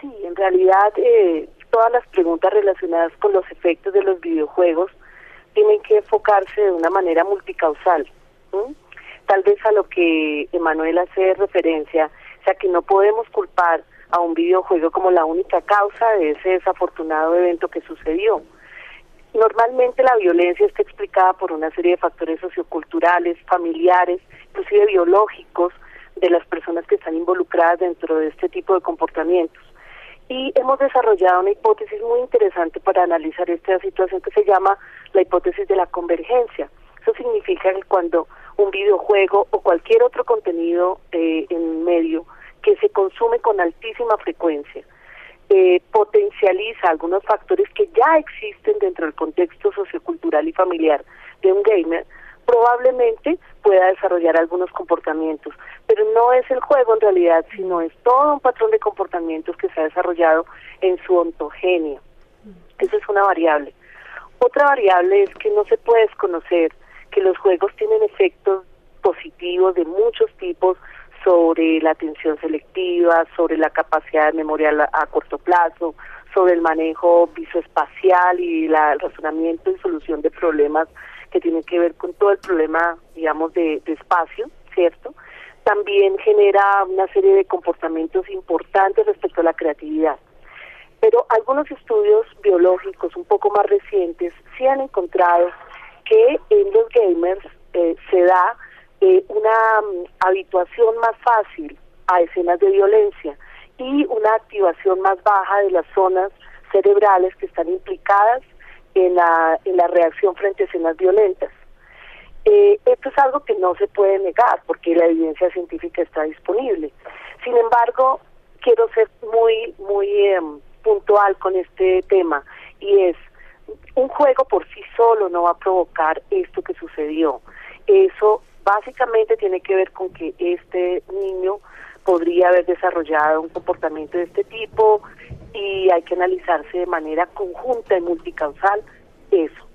Sí, en realidad eh, todas las preguntas relacionadas con los efectos de los videojuegos tienen que enfocarse de una manera multicausal. Tal vez a lo que Emanuel hace referencia, o sea que no podemos culpar a un videojuego como la única causa de ese desafortunado evento que sucedió. normalmente la violencia está explicada por una serie de factores socioculturales, familiares, inclusive biológicos de las personas que están involucradas dentro de este tipo de comportamientos. Y hemos desarrollado una hipótesis muy interesante para analizar esta situación que se llama la hipótesis de la convergencia. Eso significa que cuando un videojuego o cualquier otro contenido eh, en medio que se consume con altísima frecuencia eh, potencializa algunos factores que ya existen dentro del contexto sociocultural y familiar de un gamer, probablemente pueda desarrollar algunos comportamientos. Pero no es el juego en realidad, sino es todo un patrón de comportamientos que se ha desarrollado en su ontogenia. Esa es una variable. Otra variable es que no se puede desconocer que los juegos tienen efectos positivos de muchos tipos sobre la atención selectiva, sobre la capacidad de memoria a, corto plazo, sobre el manejo visoespacial y el razonamiento y solución de problemas que tienen que ver con todo el problema, digamos, de, de espacio, ¿cierto? También genera una serie de comportamientos importantes respecto a la creatividad. Pero algunos estudios biológicos un poco más recientes sí han encontrado que en los gamers eh, se da eh, una mm, habituación más fácil a escenas de violencia y una activación más baja de las zonas cerebrales que están implicadas en la, en la reacción frente a escenas violentas. Eh, esto es algo que no se puede negar porque la evidencia científica está disponible. Sin embargo, quiero ser muy, muy em, puntual con este tema y es, un juego por sí solo no va a provocar esto que sucedió. Eso básicamente tiene que ver con que este niño podría haber desarrollado un comportamiento de este tipo y hay que analizarse de manera conjunta y multicausal eso.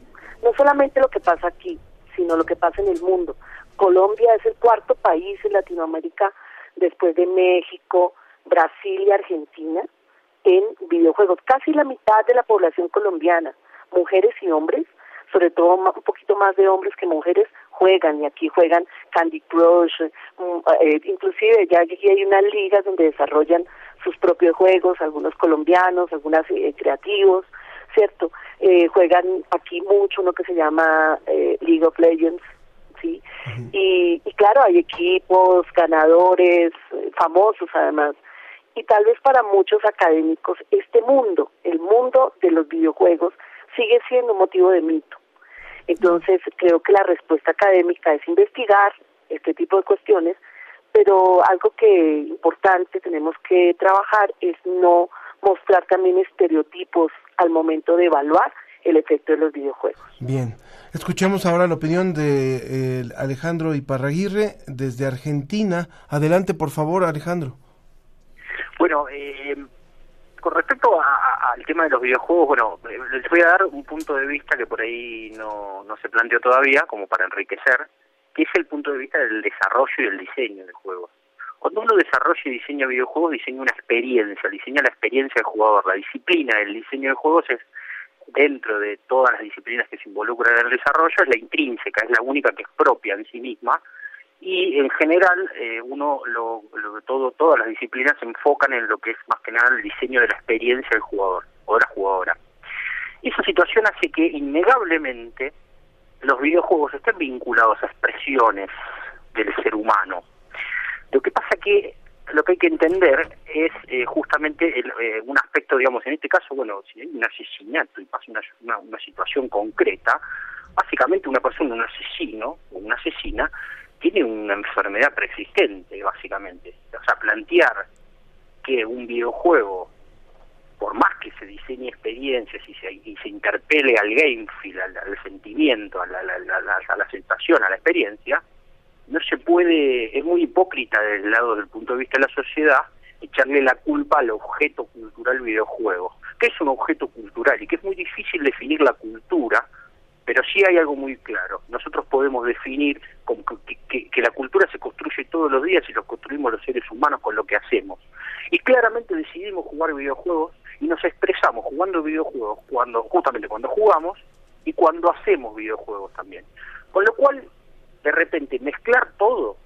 No solamente lo que pasa aquí, sino lo que pasa en el mundo. Colombia es el cuarto país en Latinoamérica después de México, Brasil y Argentina en videojuegos. Casi la mitad de la población colombiana, mujeres y hombres, sobre todo un poquito más de hombres que mujeres, juegan y aquí juegan Candy Crush, mm, eh, inclusive ya aquí hay unas ligas donde desarrollan sus propios juegos, algunos colombianos, algunos eh, creativos, ¿cierto? Eh, juegan aquí mucho uno que se llama League of Legends, ¿sí? y, y claro, hay equipos, ganadores, famosos además, y tal vez para muchos académicos este mundo, el mundo de los videojuegos, sigue siendo un motivo de mito. Entonces, creo que la respuesta académica es investigar este tipo de cuestiones, pero algo que importante tenemos que trabajar es no mostrar también estereotipos al momento de evaluar el efecto de los videojuegos. Bien, escuchemos ahora la opinión de eh, Alejandro Iparraguirre desde Argentina. Adelante, por favor, Alejandro. Bueno, eh, con respecto al tema de los videojuegos, bueno, les voy a dar un punto de vista que por ahí no, no se planteó todavía, como para enriquecer, que es el punto de vista del desarrollo y el diseño de juegos. Cuando uno desarrolla y diseña videojuegos, diseña una experiencia, diseña la experiencia del jugador. La disciplina del diseño de juegos es, dentro de todas las disciplinas que se involucran en el desarrollo, es la intrínseca, es la única que es propia en sí misma, y en general eh, uno lo, todo todas las disciplinas se enfocan en lo que es más que nada el diseño de la experiencia del jugador o de la jugadora. Esa situación hace que innegablemente los videojuegos estén vinculados a expresiones del ser humano. Lo que pasa que lo que hay que entender es eh, justamente eh, un aspecto, digamos, en este caso, bueno, si hay un asesinato y pasa una, una situación concreta, básicamente una persona, un asesino o una asesina, tiene una enfermedad preexistente, básicamente. O sea, plantear que un videojuego, por más que se diseñe experiencias y se, y se interpele al game feel, al, sentimiento, a la, la, a la sensación, a la experiencia, no se puede, es muy hipócrita desde el lado del punto de vista de la sociedad, echarle la culpa al objeto cultural videojuego. ¿Qué es un objeto cultural? Y que es muy difícil definir la cultura pero sí hay algo muy claro. Nosotros podemos definir como que, la cultura se construye todos los días y lo construimos los seres humanos con lo que hacemos. Y claramente decidimos jugar videojuegos y nos expresamos jugando videojuegos cuando justamente cuando jugamos y cuando hacemos videojuegos también. Con lo cual, de repente, mezclar todo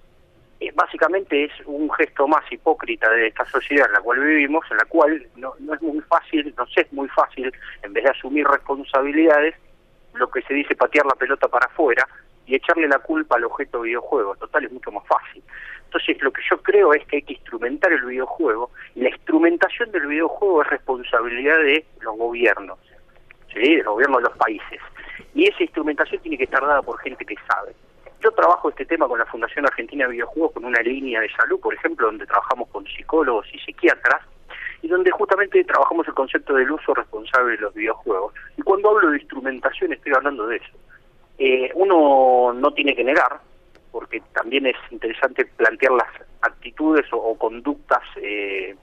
eh, básicamente es un gesto más hipócrita de esta sociedad en la cual vivimos, en la cual no, no es muy fácil, no es muy fácil, en vez de asumir responsabilidades, lo que se dice patear la pelota para afuera y echarle la culpa al objeto videojuego. Total, es mucho más fácil. Entonces, lo que yo creo es que hay que instrumentar el videojuego y la instrumentación del videojuego es responsabilidad de los gobiernos, ¿sí? de los gobiernos de los países. Y esa instrumentación tiene que estar dada por gente que sabe. Yo trabajo este tema con la Fundación Argentina de Videojuegos, con una línea de salud, por ejemplo, donde trabajamos con psicólogos y psiquiatras, y donde justamente trabajamos el concepto del uso responsable de los videojuegos. Y cuando hablo de instrumentación estoy hablando de eso. Eh, uno no tiene que negar, porque también es interesante plantear las actitudes o, conductas, eh,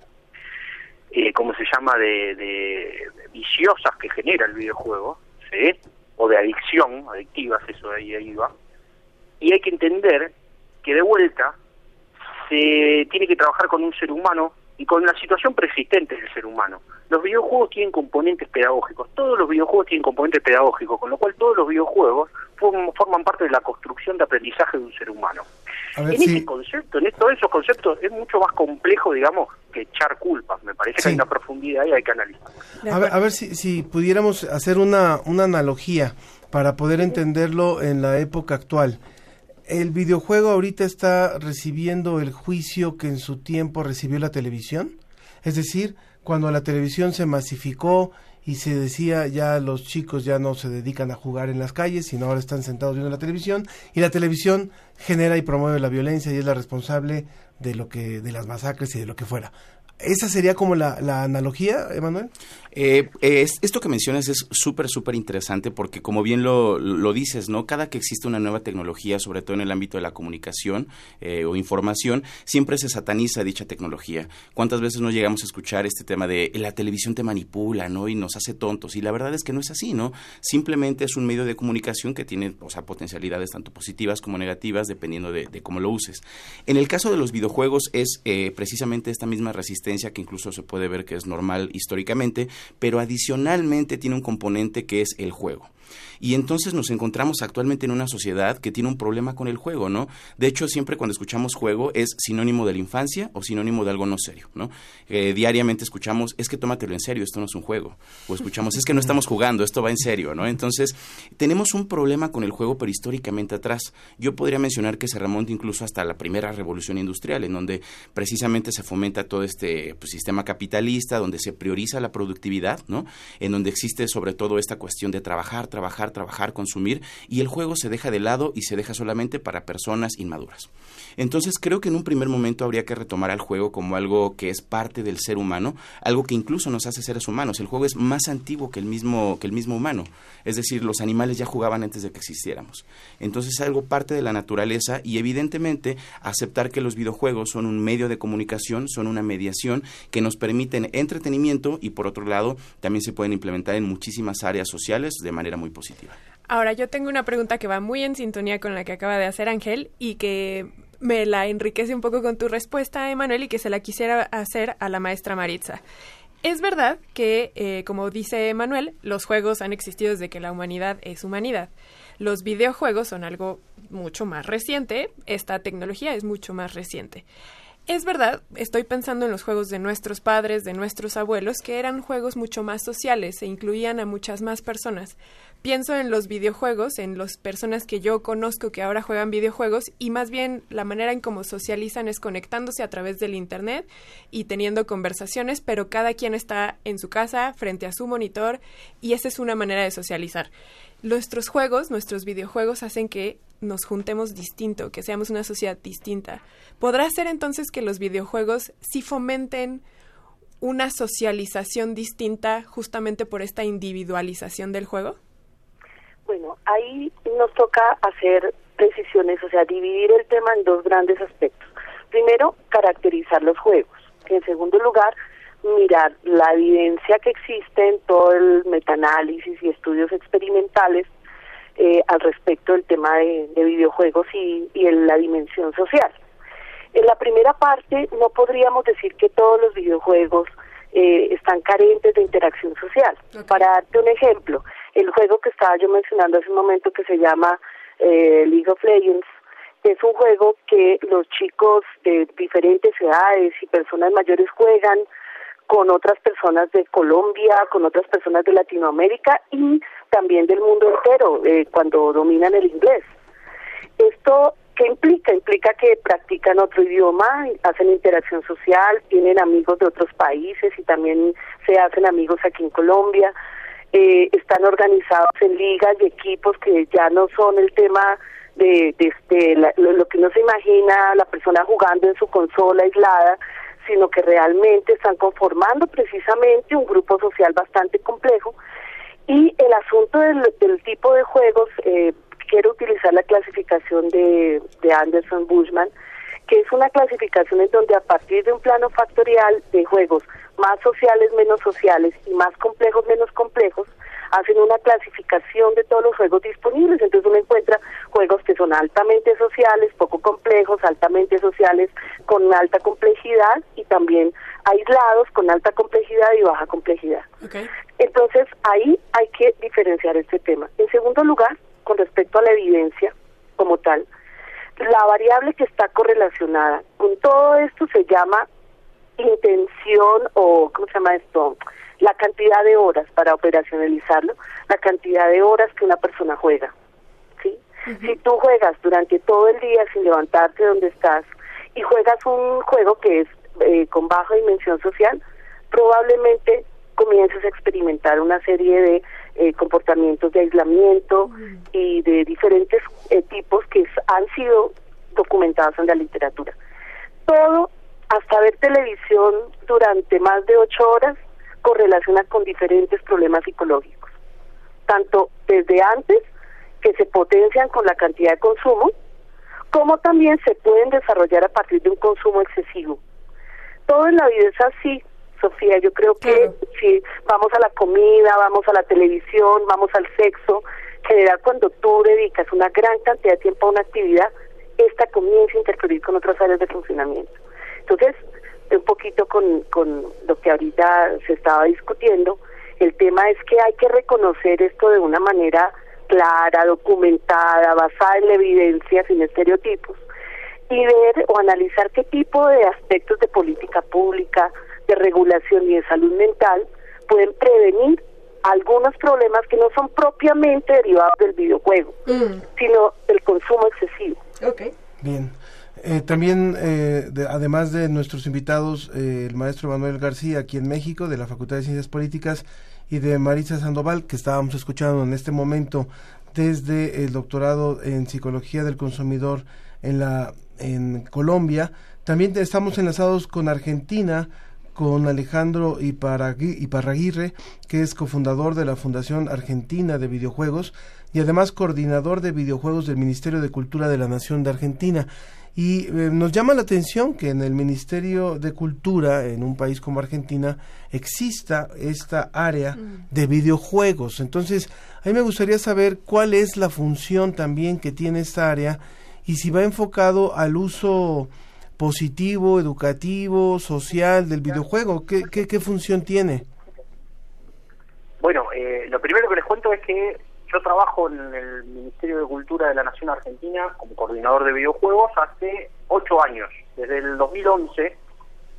eh, ¿cómo se llama?, de, viciosas que genera el videojuego, ¿sí? o de adicción, adictivas, eso de ahí, ahí va. Y hay que entender que de vuelta se tiene que trabajar con un ser humano y con la situación persistente del ser humano. Los videojuegos tienen componentes pedagógicos, todos los videojuegos tienen componentes pedagógicos, con lo cual todos los videojuegos forman parte de la construcción de aprendizaje de un ser humano. en ese concepto, en todos esos conceptos, es mucho más complejo, digamos, que echar culpas. Me parece que hay una profundidad y hay que analizar. A ver, a ver si, si pudiéramos hacer una, una analogía para poder entenderlo en la época actual el videojuego ahorita está recibiendo el juicio que en su tiempo recibió la televisión. Es decir, cuando la televisión se masificó y se decía ya los chicos ya no se dedican a jugar en las calles, sino ahora están sentados viendo la televisión y la televisión genera y promueve la violencia y es la responsable de lo que de las masacres y de lo que fuera. ¿Esa sería como la, la analogía, Emanuel? Eh, es, esto que mencionas es súper, súper interesante porque como bien lo, lo, dices, ¿no? Cada que existe una nueva tecnología, sobre todo en el ámbito de la comunicación eh, o información, siempre se sataniza dicha tecnología. ¿Cuántas veces no llegamos a escuchar este tema de la televisión te manipula, ¿no? Y nos hace tontos. Y la verdad es que no es así, ¿no? Simplemente es un medio de comunicación que tiene, o sea, potencialidades tanto positivas como negativas dependiendo de, de cómo lo uses. En el caso de los videojuegos es eh, precisamente esta misma resistencia que incluso se puede ver que es normal históricamente, pero adicionalmente tiene un componente que es el juego. Y entonces nos encontramos actualmente en una sociedad que tiene un problema con el juego, ¿no? De hecho, siempre cuando escuchamos juego es sinónimo de la infancia o sinónimo de algo no serio, ¿no? Eh, diariamente escuchamos, es que tómatelo en serio, esto no es un juego. O escuchamos, es que no estamos jugando, esto va en serio, ¿no? Entonces, tenemos un problema con el juego, pero históricamente atrás. Yo podría mencionar que se remonta incluso hasta la primera revolución industrial, en donde precisamente se fomenta todo este pues, sistema capitalista, donde se prioriza la productividad, ¿no? En donde existe sobre todo esta cuestión de trabajar, trabajar, trabajar, consumir, y el juego se deja de lado y se deja solamente para personas inmaduras. Entonces creo que en un primer momento habría que retomar al juego como algo que es parte del ser humano, algo que incluso nos hace seres humanos. El juego es más antiguo que el mismo, que el mismo humano. Es decir, los animales ya jugaban antes de que existiéramos. Entonces es algo parte de la naturaleza y evidentemente aceptar que los videojuegos son un medio de comunicación, son una mediación que nos permiten entretenimiento y por otro lado también se pueden implementar en muchísimas áreas sociales de manera muy Ahora, yo tengo una pregunta que va muy en sintonía con la que acaba de hacer Ángel y que me la enriquece un poco con tu respuesta, Emanuel, y que se la quisiera hacer a la maestra Maritza. Es verdad que, eh, como dice Emanuel, los juegos han existido desde que la humanidad es humanidad. Los videojuegos son algo mucho más reciente, esta tecnología es mucho más reciente. Es verdad, estoy pensando en los juegos de nuestros padres, de nuestros abuelos, que eran juegos mucho más sociales e incluían a muchas más personas pienso en los videojuegos, en las personas que yo conozco que ahora juegan videojuegos y más bien la manera en cómo socializan es conectándose a través del Internet y teniendo conversaciones, pero cada quien está en su casa frente a su monitor y esa es una manera de socializar. Nuestros juegos, nuestros videojuegos hacen que nos juntemos distinto, que seamos una sociedad distinta. ¿Podrá ser entonces que los videojuegos sí fomenten una socialización distinta justamente por esta individualización del juego? Bueno, ahí nos toca hacer decisiones, o sea, dividir el tema en dos grandes aspectos. Primero, caracterizar los juegos. En segundo lugar, mirar la evidencia que existe en todo el metaanálisis y estudios experimentales eh, al respecto del tema de, videojuegos y, en la dimensión social. En la primera parte no podríamos decir que todos los videojuegos eh, están carentes de interacción social. Para darte un ejemplo, el juego que estaba yo mencionando hace un momento que se llama eh, League of Legends, es un juego que los chicos de diferentes edades y personas mayores juegan con otras personas de Colombia, con otras personas de Latinoamérica y también del mundo entero eh, cuando dominan el inglés. Esto ¿Qué implica? Implica que practican otro idioma, hacen interacción social, tienen amigos de otros países y también se hacen amigos aquí en Colombia. Eh, están organizados en ligas y equipos que ya no son el tema de, este, lo, que uno se imagina la persona jugando en su consola aislada, sino que realmente están conformando precisamente un grupo social bastante complejo. Y el asunto del, tipo de juegos, eh, quiero utilizar la clasificación de, de Anderson Bushman, que es una clasificación en donde a partir de un plano factorial de juegos más sociales, menos sociales y más complejos, menos complejos, hacen una clasificación de todos los juegos disponibles. Entonces uno encuentra juegos que son altamente sociales, poco complejos, altamente sociales con alta complejidad y también aislados con alta complejidad y baja complejidad. Entonces ahí hay que diferenciar este tema. En segundo lugar, con respecto a la evidencia como tal, la variable que está correlacionada con todo esto se llama intención o, ¿cómo se llama esto? La cantidad de horas para operacionalizarlo, la cantidad de horas que una persona juega. ¿sí? Si tú juegas durante todo el día sin levantarte de donde estás y juegas un juego que es eh, con baja dimensión social, probablemente comiences a experimentar una serie de eh, comportamientos de aislamiento y de diferentes eh, tipos que han sido documentados en la literatura. Todo, hasta ver televisión durante más de ocho horas, correlaciona con diferentes problemas psicológicos, tanto desde antes, que se potencian con la cantidad de consumo, como también se pueden desarrollar a partir de un consumo excesivo. Todo en la vida es así, Sofía. Yo creo que si vamos a la comida, vamos a la televisión, vamos al sexo, en general cuando tú dedicas una gran cantidad de tiempo a una actividad, esta comienza a interferir con otras áreas de funcionamiento. Entonces, un poquito con, con lo que ahorita se estaba discutiendo, el tema es que hay que reconocer esto de una manera clara, documentada, basada en la evidencia, sin estereotipos, y ver o analizar qué tipo de aspectos de política pública, de regulación y de salud mental pueden prevenir algunos problemas que no son propiamente derivados del videojuego, mm. sino del consumo excesivo. Bien. Eh, también, eh, además de nuestros invitados, eh, el maestro Manuel García, aquí en México, de la Facultad de Ciencias Políticas, y de Marisa Sandoval, que estábamos escuchando en este momento desde el doctorado en Psicología del Consumidor en, la, en Colombia. También estamos enlazados con Argentina, con Alejandro Iparraguirre, que es cofundador de la Fundación Argentina de Videojuegos y además coordinador de videojuegos del Ministerio de Cultura de la Nación de Argentina. Y eh, nos llama la atención que en el Ministerio de Cultura, en un país como Argentina, exista esta área mm. de videojuegos. Entonces, a mí me gustaría saber cuál es la función también que tiene esta área y si va enfocado al uso positivo, educativo, social del videojuego? ¿Qué, qué, función tiene? Bueno, eh, lo primero que les cuento es que yo trabajo en el Ministerio de Cultura de la Nación Argentina como coordinador de videojuegos hace ocho años. Desde el 2011,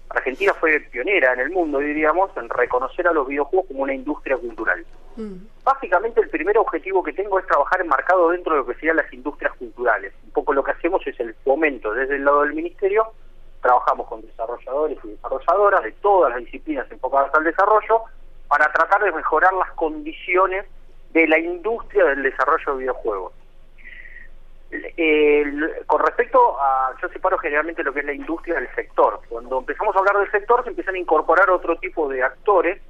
Argentina fue pionera en el mundo, diríamos, en reconocer a los videojuegos como una industria cultural. Mm. Básicamente el primer objetivo que tengo es trabajar enmarcado dentro de lo que serían las industrias culturales. Un poco lo que hacemos es el fomento desde el lado del ministerio, trabajamos con desarrolladores y desarrolladoras de todas las disciplinas enfocadas al desarrollo para tratar de mejorar las condiciones de la industria del desarrollo de videojuegos. con respecto a, yo separo generalmente lo que es la industria del sector. Cuando empezamos a hablar del sector se empiezan a incorporar otro tipo de actores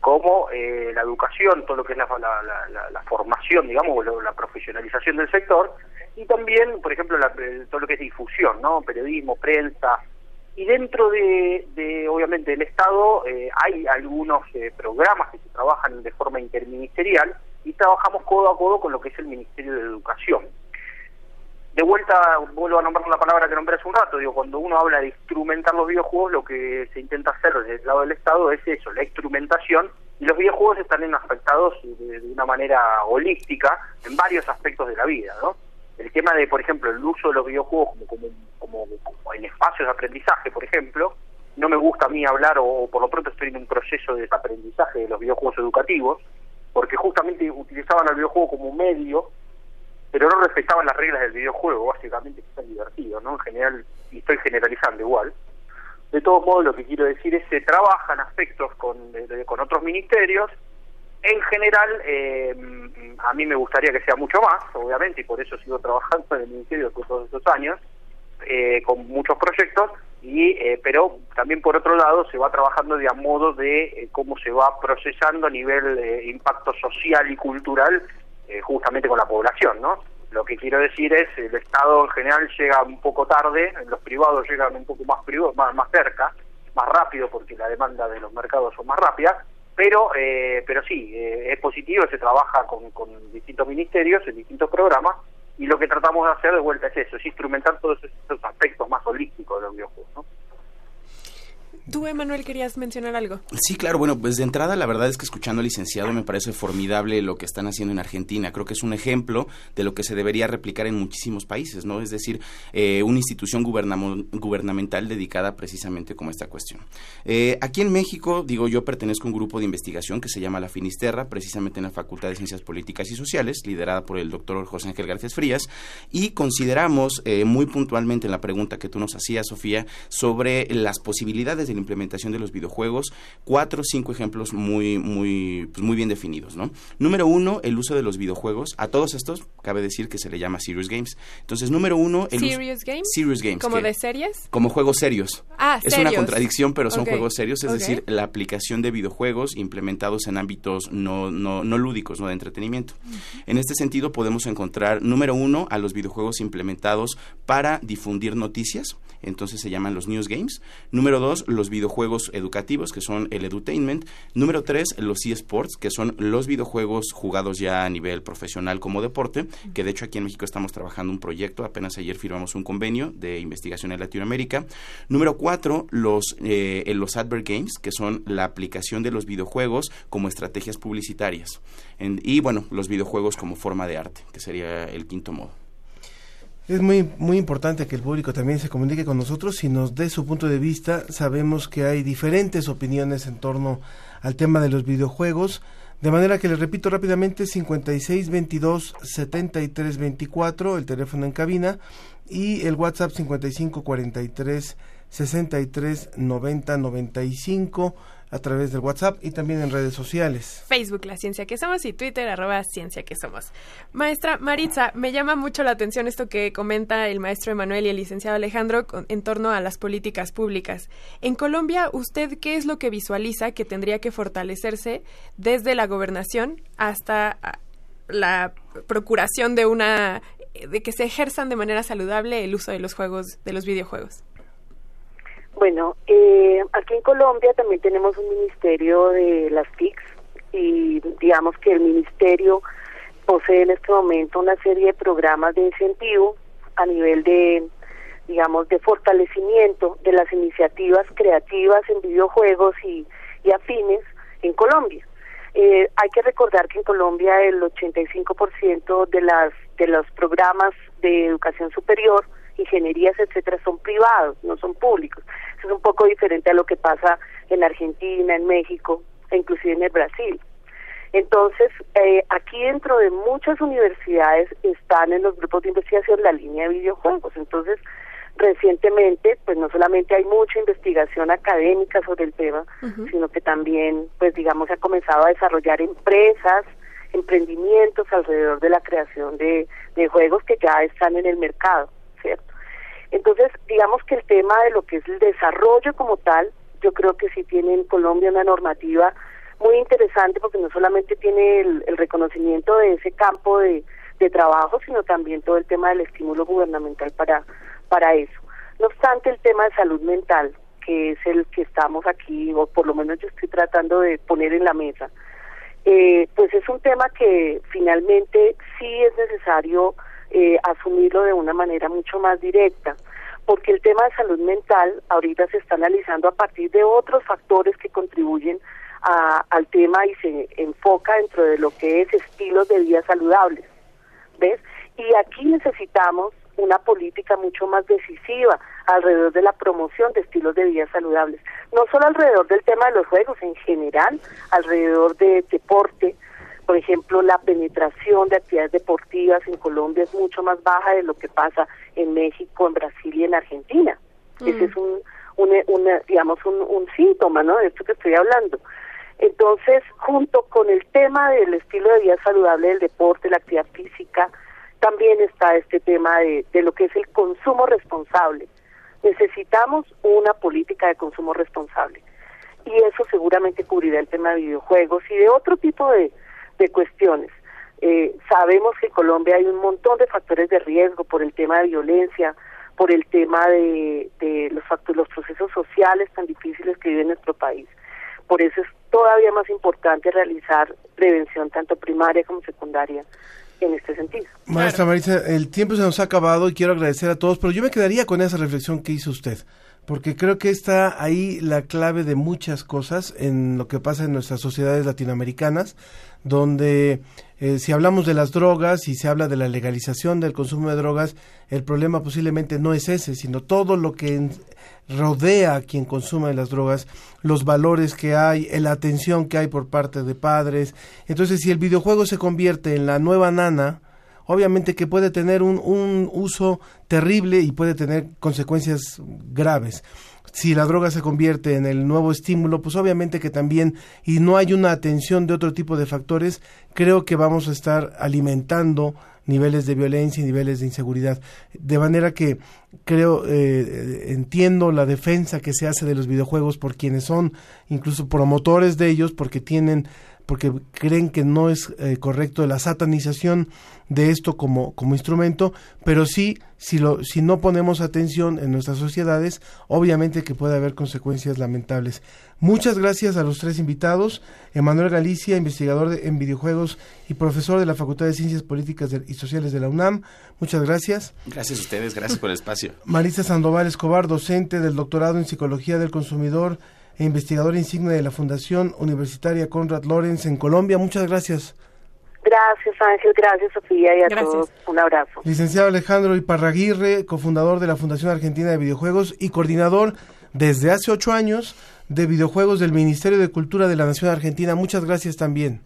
como eh, la educación, todo lo que es la, la, formación, digamos, la profesionalización del sector, y también, por ejemplo, todo lo que es difusión, ¿no? Periodismo, prensa, y dentro de, obviamente, del Estado eh, hay algunos eh, programas que se trabajan de forma interministerial y trabajamos codo a codo con lo que es el Ministerio de Educación de vuelta vuelvo a nombrar la palabra que nombré hace un rato, digo, cuando uno habla de instrumentar los videojuegos, lo que se intenta hacer desde el lado del Estado es eso, la instrumentación, y los videojuegos están afectados de, una manera holística en varios aspectos de la vida, ¿no? El tema de, por ejemplo, el uso de los videojuegos como, como, como, en espacios de aprendizaje, por ejemplo, no me gusta a mí hablar, o, por lo pronto estoy en un proceso de desaprendizaje de los videojuegos educativos, porque justamente utilizaban el videojuego como un medio, pero no respetaban las reglas del videojuego, básicamente que está divertido, ¿no? En general, y estoy generalizando igual. De todos modos, lo que quiero decir es que trabajan aspectos con, con otros ministerios. En general, eh, a mí me gustaría que sea mucho más, obviamente, y por eso sigo trabajando en el ministerio por todos estos años, eh, con muchos proyectos, y eh, pero también por otro lado se va trabajando de a modo de cómo se va procesando a nivel de impacto social y cultural justamente con la población, ¿no? Lo que quiero decir es, el Estado en general llega un poco tarde, los privados llegan un poco más, más, más cerca, más rápido porque la demanda de los mercados son más rápidas, pero eh, pero sí, eh, es positivo, se trabaja con, con distintos ministerios en distintos programas y lo que tratamos de hacer de vuelta es eso, es instrumentar todos esos aspectos más holísticos de los videojuegos. ¿no? Tú, Emanuel, querías mencionar algo. Sí, claro. Bueno, pues de entrada, la verdad es que escuchando al licenciado me parece formidable lo que están haciendo en Argentina. Creo que es un ejemplo de lo que se debería replicar en muchísimos países, ¿no? Es decir, eh, una institución gubernamental dedicada precisamente como esta cuestión. Eh, aquí en México, digo, yo pertenezco a un grupo de investigación que se llama La Finisterra, precisamente en la Facultad de Ciencias Políticas y Sociales, liderada por el doctor José Ángel García Frías, y consideramos eh, muy puntualmente en la pregunta que tú nos hacías, Sofía, sobre las posibilidades de la implementación de los videojuegos, cuatro o cinco ejemplos muy, muy, pues muy bien definidos, ¿no? Número uno, el uso de los videojuegos. A todos estos cabe decir que se le llama Serious Games. Entonces, número uno... El ¿Serious Games? Serious Games. ¿Como de series? Como juegos serios. Ah, Es una contradicción, pero son juegos serios, es decir, la aplicación de videojuegos implementados en ámbitos no, no, no lúdicos, no de entretenimiento. En este sentido, podemos encontrar, número uno, a los videojuegos implementados para difundir noticias, entonces se llaman los News Games. Número dos, los videojuegos educativos, que son el edutainment. Número tres, los eSports, que son los videojuegos jugados ya a nivel profesional como deporte, que de hecho aquí en México estamos trabajando un proyecto, apenas ayer firmamos un convenio de investigación en Latinoamérica. Número cuatro, los, eh, eh, los advert games, que son la aplicación de los videojuegos como estrategias publicitarias. En- y bueno, los videojuegos como forma de arte, que sería el quinto modo. Es muy, muy importante que el público también se comunique con nosotros y nos dé su punto de vista. Sabemos que hay diferentes opiniones en torno al tema de los videojuegos. De manera que les repito rápidamente, 56 22 73 24, el teléfono en cabina, y el WhatsApp 55 43 63 90 95 a través del WhatsApp y también en redes sociales. Facebook, La Ciencia que Somos, y Twitter, arroba Ciencia que Somos. Maestra Maritza, me llama mucho la atención esto que comenta el maestro Emanuel y el licenciado Alejandro en torno a las políticas públicas. En Colombia, ¿usted qué es lo que visualiza que tendría que fortalecerse desde la gobernación hasta ah, la procuración de una de que se ejerzan de manera saludable el uso de los juegos, de los videojuegos? Bueno, eh, aquí en Colombia también tenemos un ministerio de las TICs y digamos que el ministerio posee en este momento una serie de programas de incentivo a nivel de, digamos, de fortalecimiento de las iniciativas creativas en videojuegos y, y afines en Colombia. Eh, hay que recordar que en Colombia el 85% de las de los programas de educación superior, ingenierías, etcétera, son privados, no son públicos. Eso es un poco diferente a lo que pasa en Argentina, en México e inclusive en el Brasil. Entonces, eh, aquí dentro de muchas universidades están en los grupos de investigación la línea de videojuegos. Entonces, recientemente, pues no solamente hay mucha investigación académica sobre el tema, sino que también, pues digamos, se ha comenzado a desarrollar empresas, emprendimientos alrededor de la creación de, de juegos que ya están en el mercado, ¿cierto? Entonces, digamos que el tema de lo que es el desarrollo como tal, yo creo que sí tiene en Colombia una normativa muy interesante porque no solamente tiene el, el reconocimiento de ese campo de, trabajo, sino también todo el tema del estímulo gubernamental para, para eso. No obstante, el tema de salud mental, que es el que estamos aquí, o por lo menos yo estoy tratando de poner en la mesa, eh, pues es un tema que finalmente sí es necesario eh, asumirlo de una manera mucho más directa, porque el tema de salud mental ahorita se está analizando a partir de otros factores que contribuyen a- al tema y se enfoca dentro de lo que es estilos de vida saludables, ¿ves? Y aquí necesitamos una política mucho más decisiva alrededor de la promoción de estilos de vida saludables, no solo alrededor del tema de los juegos, en general, alrededor de deporte, Por ejemplo, la penetración de actividades deportivas en Colombia es mucho más baja de lo que pasa en México, en Brasil y en Argentina. Ese es un, un, digamos, un, un síntoma, ¿no? De esto que estoy hablando. Entonces, junto con el tema del estilo de vida saludable del deporte, la actividad física, también está este tema de, de lo que es el consumo responsable. Necesitamos una política de consumo responsable y eso seguramente cubrirá el tema de videojuegos y de otro tipo de, de cuestiones. Eh, sabemos que en Colombia hay un montón de factores de riesgo por el tema de violencia, por el tema de, de los, los procesos sociales tan difíciles que vive nuestro país. Por eso es todavía más importante realizar prevención tanto primaria como secundaria en este sentido. Maestra Marisa, el tiempo se nos ha acabado y quiero agradecer a todos, pero yo me quedaría con esa reflexión que hizo usted, porque creo que está ahí la clave de muchas cosas en lo que pasa en nuestras sociedades latinoamericanas, donde eh, si hablamos de las drogas y se habla de la legalización del consumo de drogas, el problema posiblemente no es ese, sino todo lo que rodea a quien consume las drogas, los valores que hay, la atención que hay por parte de padres. Entonces, si el videojuego se convierte en la nueva nana, obviamente que puede tener un, un uso terrible y puede tener consecuencias graves si la droga se convierte en el nuevo estímulo, pues obviamente que también, y no hay una atención de otro tipo de factores, creo que vamos a estar alimentando niveles de violencia y niveles de inseguridad. De manera que creo, eh, entiendo la defensa que se hace de los videojuegos por quienes son incluso promotores de ellos, porque tienen porque creen que no es eh, correcto la satanización de esto como, como instrumento, pero sí, si, lo, si no ponemos atención en nuestras sociedades, obviamente que puede haber consecuencias lamentables. Muchas gracias a los tres invitados. Emanuel Galicia, investigador en videojuegos y profesor de la Facultad de Ciencias Políticas y Sociales de la UNAM. Muchas gracias. Gracias a ustedes, gracias por el espacio. Marisa Sandoval Escobar, docente del doctorado en Psicología del Consumidor e investigador insigne de la Fundación Universitaria Conrad Lorenz en Colombia. Muchas gracias. Gracias Ángel, gracias Sofía y a todos. Un abrazo. Licenciado Alejandro Iparraguirre, cofundador de la Fundación Argentina de Videojuegos y coordinador desde hace ocho años de videojuegos del Ministerio de Cultura de la Nación Argentina. Muchas gracias también.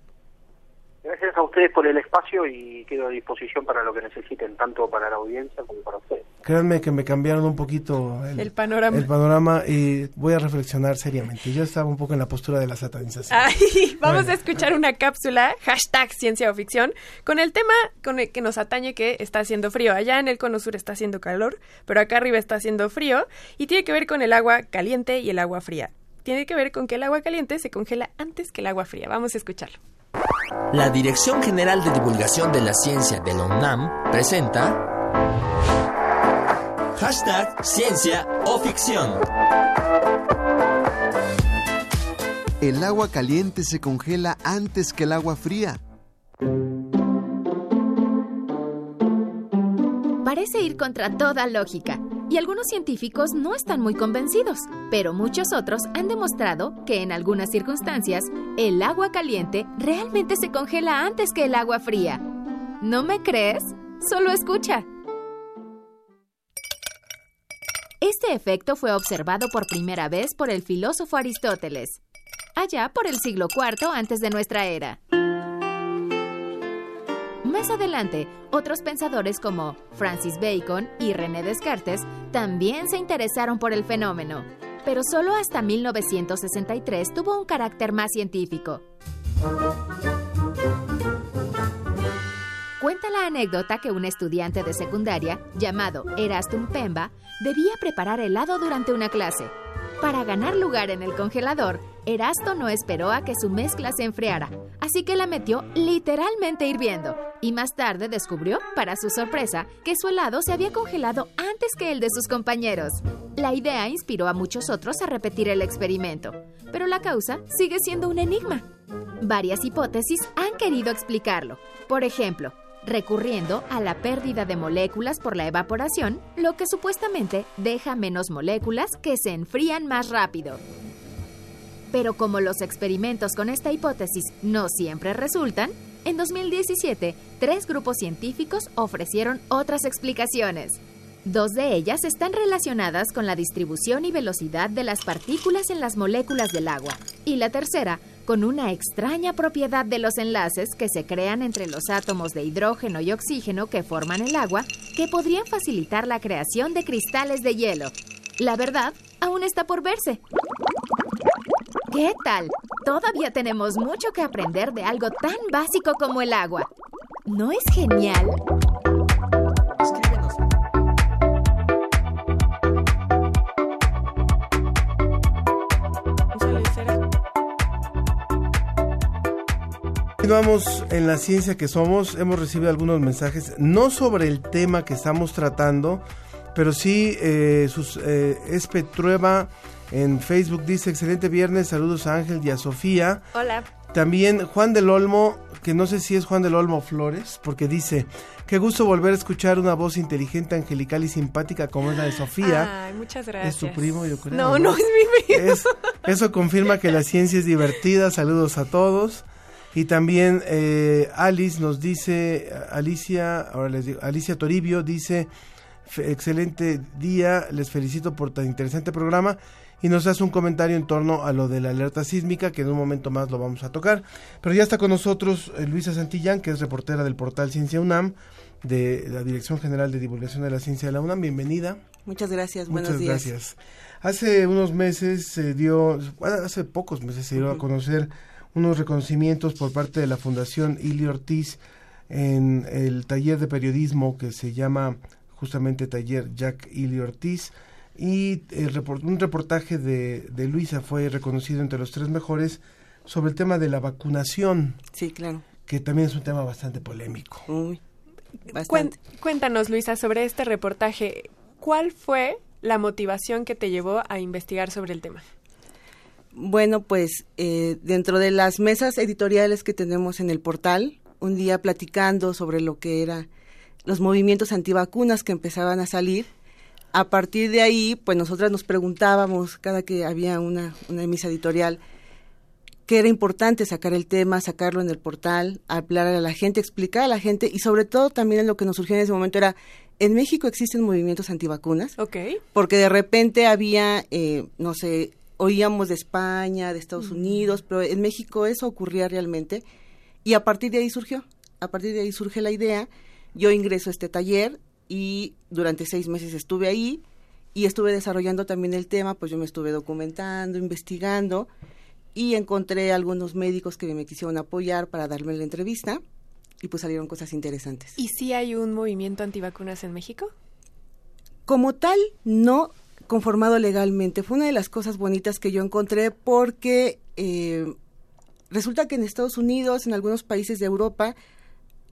Gracias a ustedes por el espacio y quedo a disposición para lo que necesiten, tanto para la audiencia como para ustedes. Créanme que me cambiaron un poquito el, panorama. El panorama y voy a reflexionar seriamente. Yo estaba un poco en la postura de la satanización. *laughs* vamos a escuchar una cápsula, hashtag ciencia o ficción, con el tema con el que nos atañe que está haciendo frío. Allá en el cono sur está haciendo calor, pero acá arriba está haciendo frío y tiene que ver con el agua caliente y el agua fría. Tiene que ver con que el agua caliente se congela antes que el agua fría. Vamos a escucharlo. La Dirección General de Divulgación de la Ciencia de la UNAM presenta Hashtag Ciencia o Ficción. El agua caliente se congela antes que el agua fría. Parece ir contra toda lógica y algunos científicos no están muy convencidos, pero muchos otros han demostrado que en algunas circunstancias el agua caliente realmente se congela antes que el agua fría. ¿No me crees? Solo escucha. Este efecto fue observado por primera vez por el filósofo Aristóteles, allá por el siglo IV antes de nuestra era. Más adelante, otros pensadores como Francis Bacon y René Descartes también se interesaron por el fenómeno, pero solo hasta 1963 tuvo un carácter más científico. Cuenta la anécdota que un estudiante de secundaria, llamado Erastum Pemba, debía preparar helado durante una clase. Para ganar lugar en el congelador, Erasto no esperó a que su mezcla se enfriara, así que la metió literalmente hirviendo. Y más tarde descubrió, para su sorpresa, que su helado se había congelado antes que el de sus compañeros. La idea inspiró a muchos otros a repetir el experimento, pero la causa sigue siendo un enigma. Varias hipótesis han querido explicarlo. Por ejemplo, recurriendo a la pérdida de moléculas por la evaporación, lo que supuestamente deja menos moléculas que se enfrían más rápido. Pero como los experimentos con esta hipótesis no siempre resultan, en 2017 tres grupos científicos ofrecieron otras explicaciones. Dos de ellas están relacionadas con la distribución y velocidad de las partículas en las moléculas del agua, y la tercera con una extraña propiedad de los enlaces que se crean entre los átomos de hidrógeno y oxígeno que forman el agua, que podrían facilitar la creación de cristales de hielo. La verdad, aún está por verse. ¿Qué tal? Todavía tenemos mucho que aprender de algo tan básico como el agua. ¿No es genial? Continuamos en la ciencia que somos. Hemos recibido algunos mensajes, no sobre el tema que estamos tratando, pero sí eh, sus, eh, es Petrueva en Facebook dice excelente viernes, saludos a Ángel y a Sofía. Hola. También Juan del Olmo, que no sé si es Juan del Olmo Flores, porque dice, qué gusto volver a escuchar una voz inteligente, angelical y simpática como es la de Sofía. Ay, muchas gracias. Es tu primo, yo creo. No, no, es mi primo. Es- eso confirma que la ciencia es divertida. Saludos a todos. Y también eh, Alice nos dice, Alicia, ahora les digo, Alicia Toribio dice, "Fe- excelente día, les felicito por tan interesante programa y nos hace un comentario en torno a lo de la alerta sísmica, que en un momento más lo vamos a tocar. Pero ya está con nosotros eh, Luisa Santillán, que es reportera del portal Ciencia UNAM, de la Dirección General de Divulgación de la Ciencia de la UNAM. Bienvenida. Muchas gracias, buenos Muchas días. gracias. Hace unos meses se dio, bueno, hace pocos meses se dio a conocer unos reconocimientos por parte de la Fundación Ili Ortiz en el taller de periodismo que se llama justamente Taller Jack Ili Ortiz y el report- un reportaje de, de Luisa fue reconocido entre los tres mejores sobre el tema de la vacunación. Sí, claro. Que también es un tema bastante polémico. Uy, cuéntanos, Luisa, sobre este reportaje. ¿Cuál fue la motivación que te llevó a investigar sobre el tema? Bueno, pues eh, dentro de las mesas editoriales que tenemos en el portal, un día platicando sobre lo que eran los movimientos antivacunas que empezaban a salir, a partir de ahí, pues nosotras nos preguntábamos cada que había una, una misa editorial, que era importante sacar el tema, sacarlo en el portal, hablar a la gente, explicar a la gente y sobre todo también en lo que nos surgió en ese momento era, en México existen movimientos antivacunas, Ok. porque de repente había, eh, no sé, oíamos de España, de Estados Unidos, pero en México eso ocurría realmente y a partir de ahí surgió, a partir de ahí surge la idea, yo ingreso a este taller y durante seis meses estuve ahí y estuve desarrollando también el tema, pues yo me estuve documentando, investigando y encontré algunos médicos que me quisieron apoyar para darme la entrevista y pues salieron cosas interesantes. ¿Y si hay un movimiento antivacunas en México? como tal, no conformado legalmente. Fue una de las cosas bonitas que yo encontré porque eh, resulta que en Estados Unidos, en algunos países de Europa,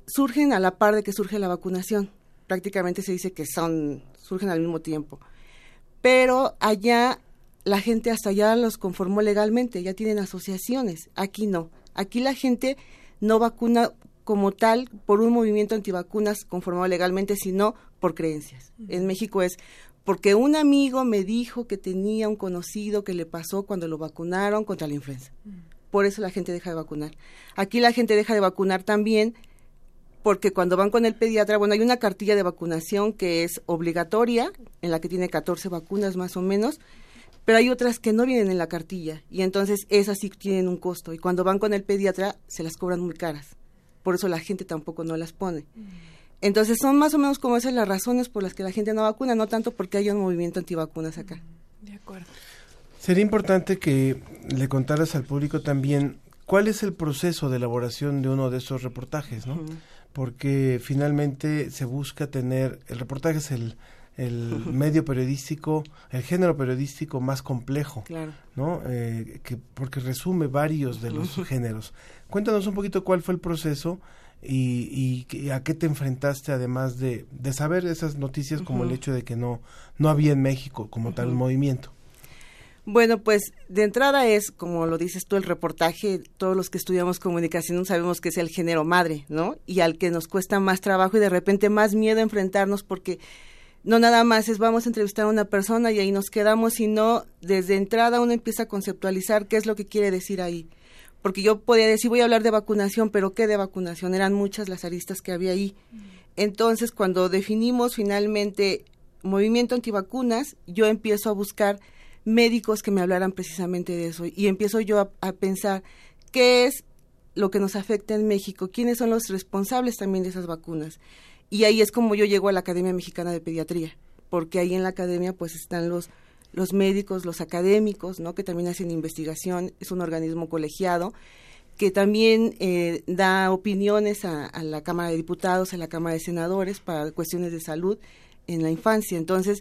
surgen a la par de que surge la vacunación. Prácticamente se dice que son surgen al mismo tiempo. Pero allá la gente hasta allá los conformó legalmente, ya tienen asociaciones. Aquí no. Aquí la gente no vacuna como tal por un movimiento antivacunas conformado legalmente, sino por creencias. En México es porque un amigo me dijo que tenía un conocido que le pasó cuando lo vacunaron contra la influenza. Por eso la gente deja de vacunar. Aquí la gente deja de vacunar también porque cuando van con el pediatra, bueno, hay una cartilla de vacunación que es obligatoria, en la que tiene 14 vacunas más o menos, pero hay otras que no vienen en la cartilla y entonces esas sí tienen un costo y cuando van con el pediatra se las cobran muy caras. Por eso la gente tampoco no las pone. Entonces son más o menos como esas las razones por las que la gente no vacuna, no tanto porque haya un movimiento antivacunas acá. De acuerdo. Sería importante que le contaras al público también cuál es el proceso de elaboración de uno de estos reportajes, ¿no? Porque finalmente se busca tener, el reportaje es el, el *laughs* medio periodístico, el género periodístico más complejo, Claro. ¿no? Eh, que, porque resume varios de los géneros. Cuéntanos un poquito cuál fue el proceso y, y a qué te enfrentaste además de, de saber esas noticias como el hecho de que no, no había en México como tal un movimiento. Bueno, pues de entrada es, como lo dices tú, el reportaje, todos los que estudiamos comunicación sabemos que es el género madre, ¿no? Y al que nos cuesta más trabajo y de repente más miedo enfrentarnos porque no nada más es vamos a entrevistar a una persona y ahí nos quedamos, sino desde entrada uno empieza a conceptualizar qué es lo que quiere decir ahí. Porque yo podía decir, voy a hablar de vacunación, pero ¿qué de vacunación? Eran muchas las aristas que había ahí. Entonces, cuando definimos finalmente movimiento antivacunas, yo empiezo a buscar médicos que me hablaran precisamente de eso y empiezo yo a, a pensar qué es lo que nos afecta en México, quiénes son los responsables también de esas vacunas. Y ahí es como yo llego a la Academia Mexicana de Pediatría, porque ahí en la academia pues están los los médicos, los académicos, ¿no? que también hacen investigación, es un organismo colegiado que también eh, da opiniones a, a, la Cámara de Diputados, a la Cámara de Senadores para cuestiones de salud en la infancia. Entonces,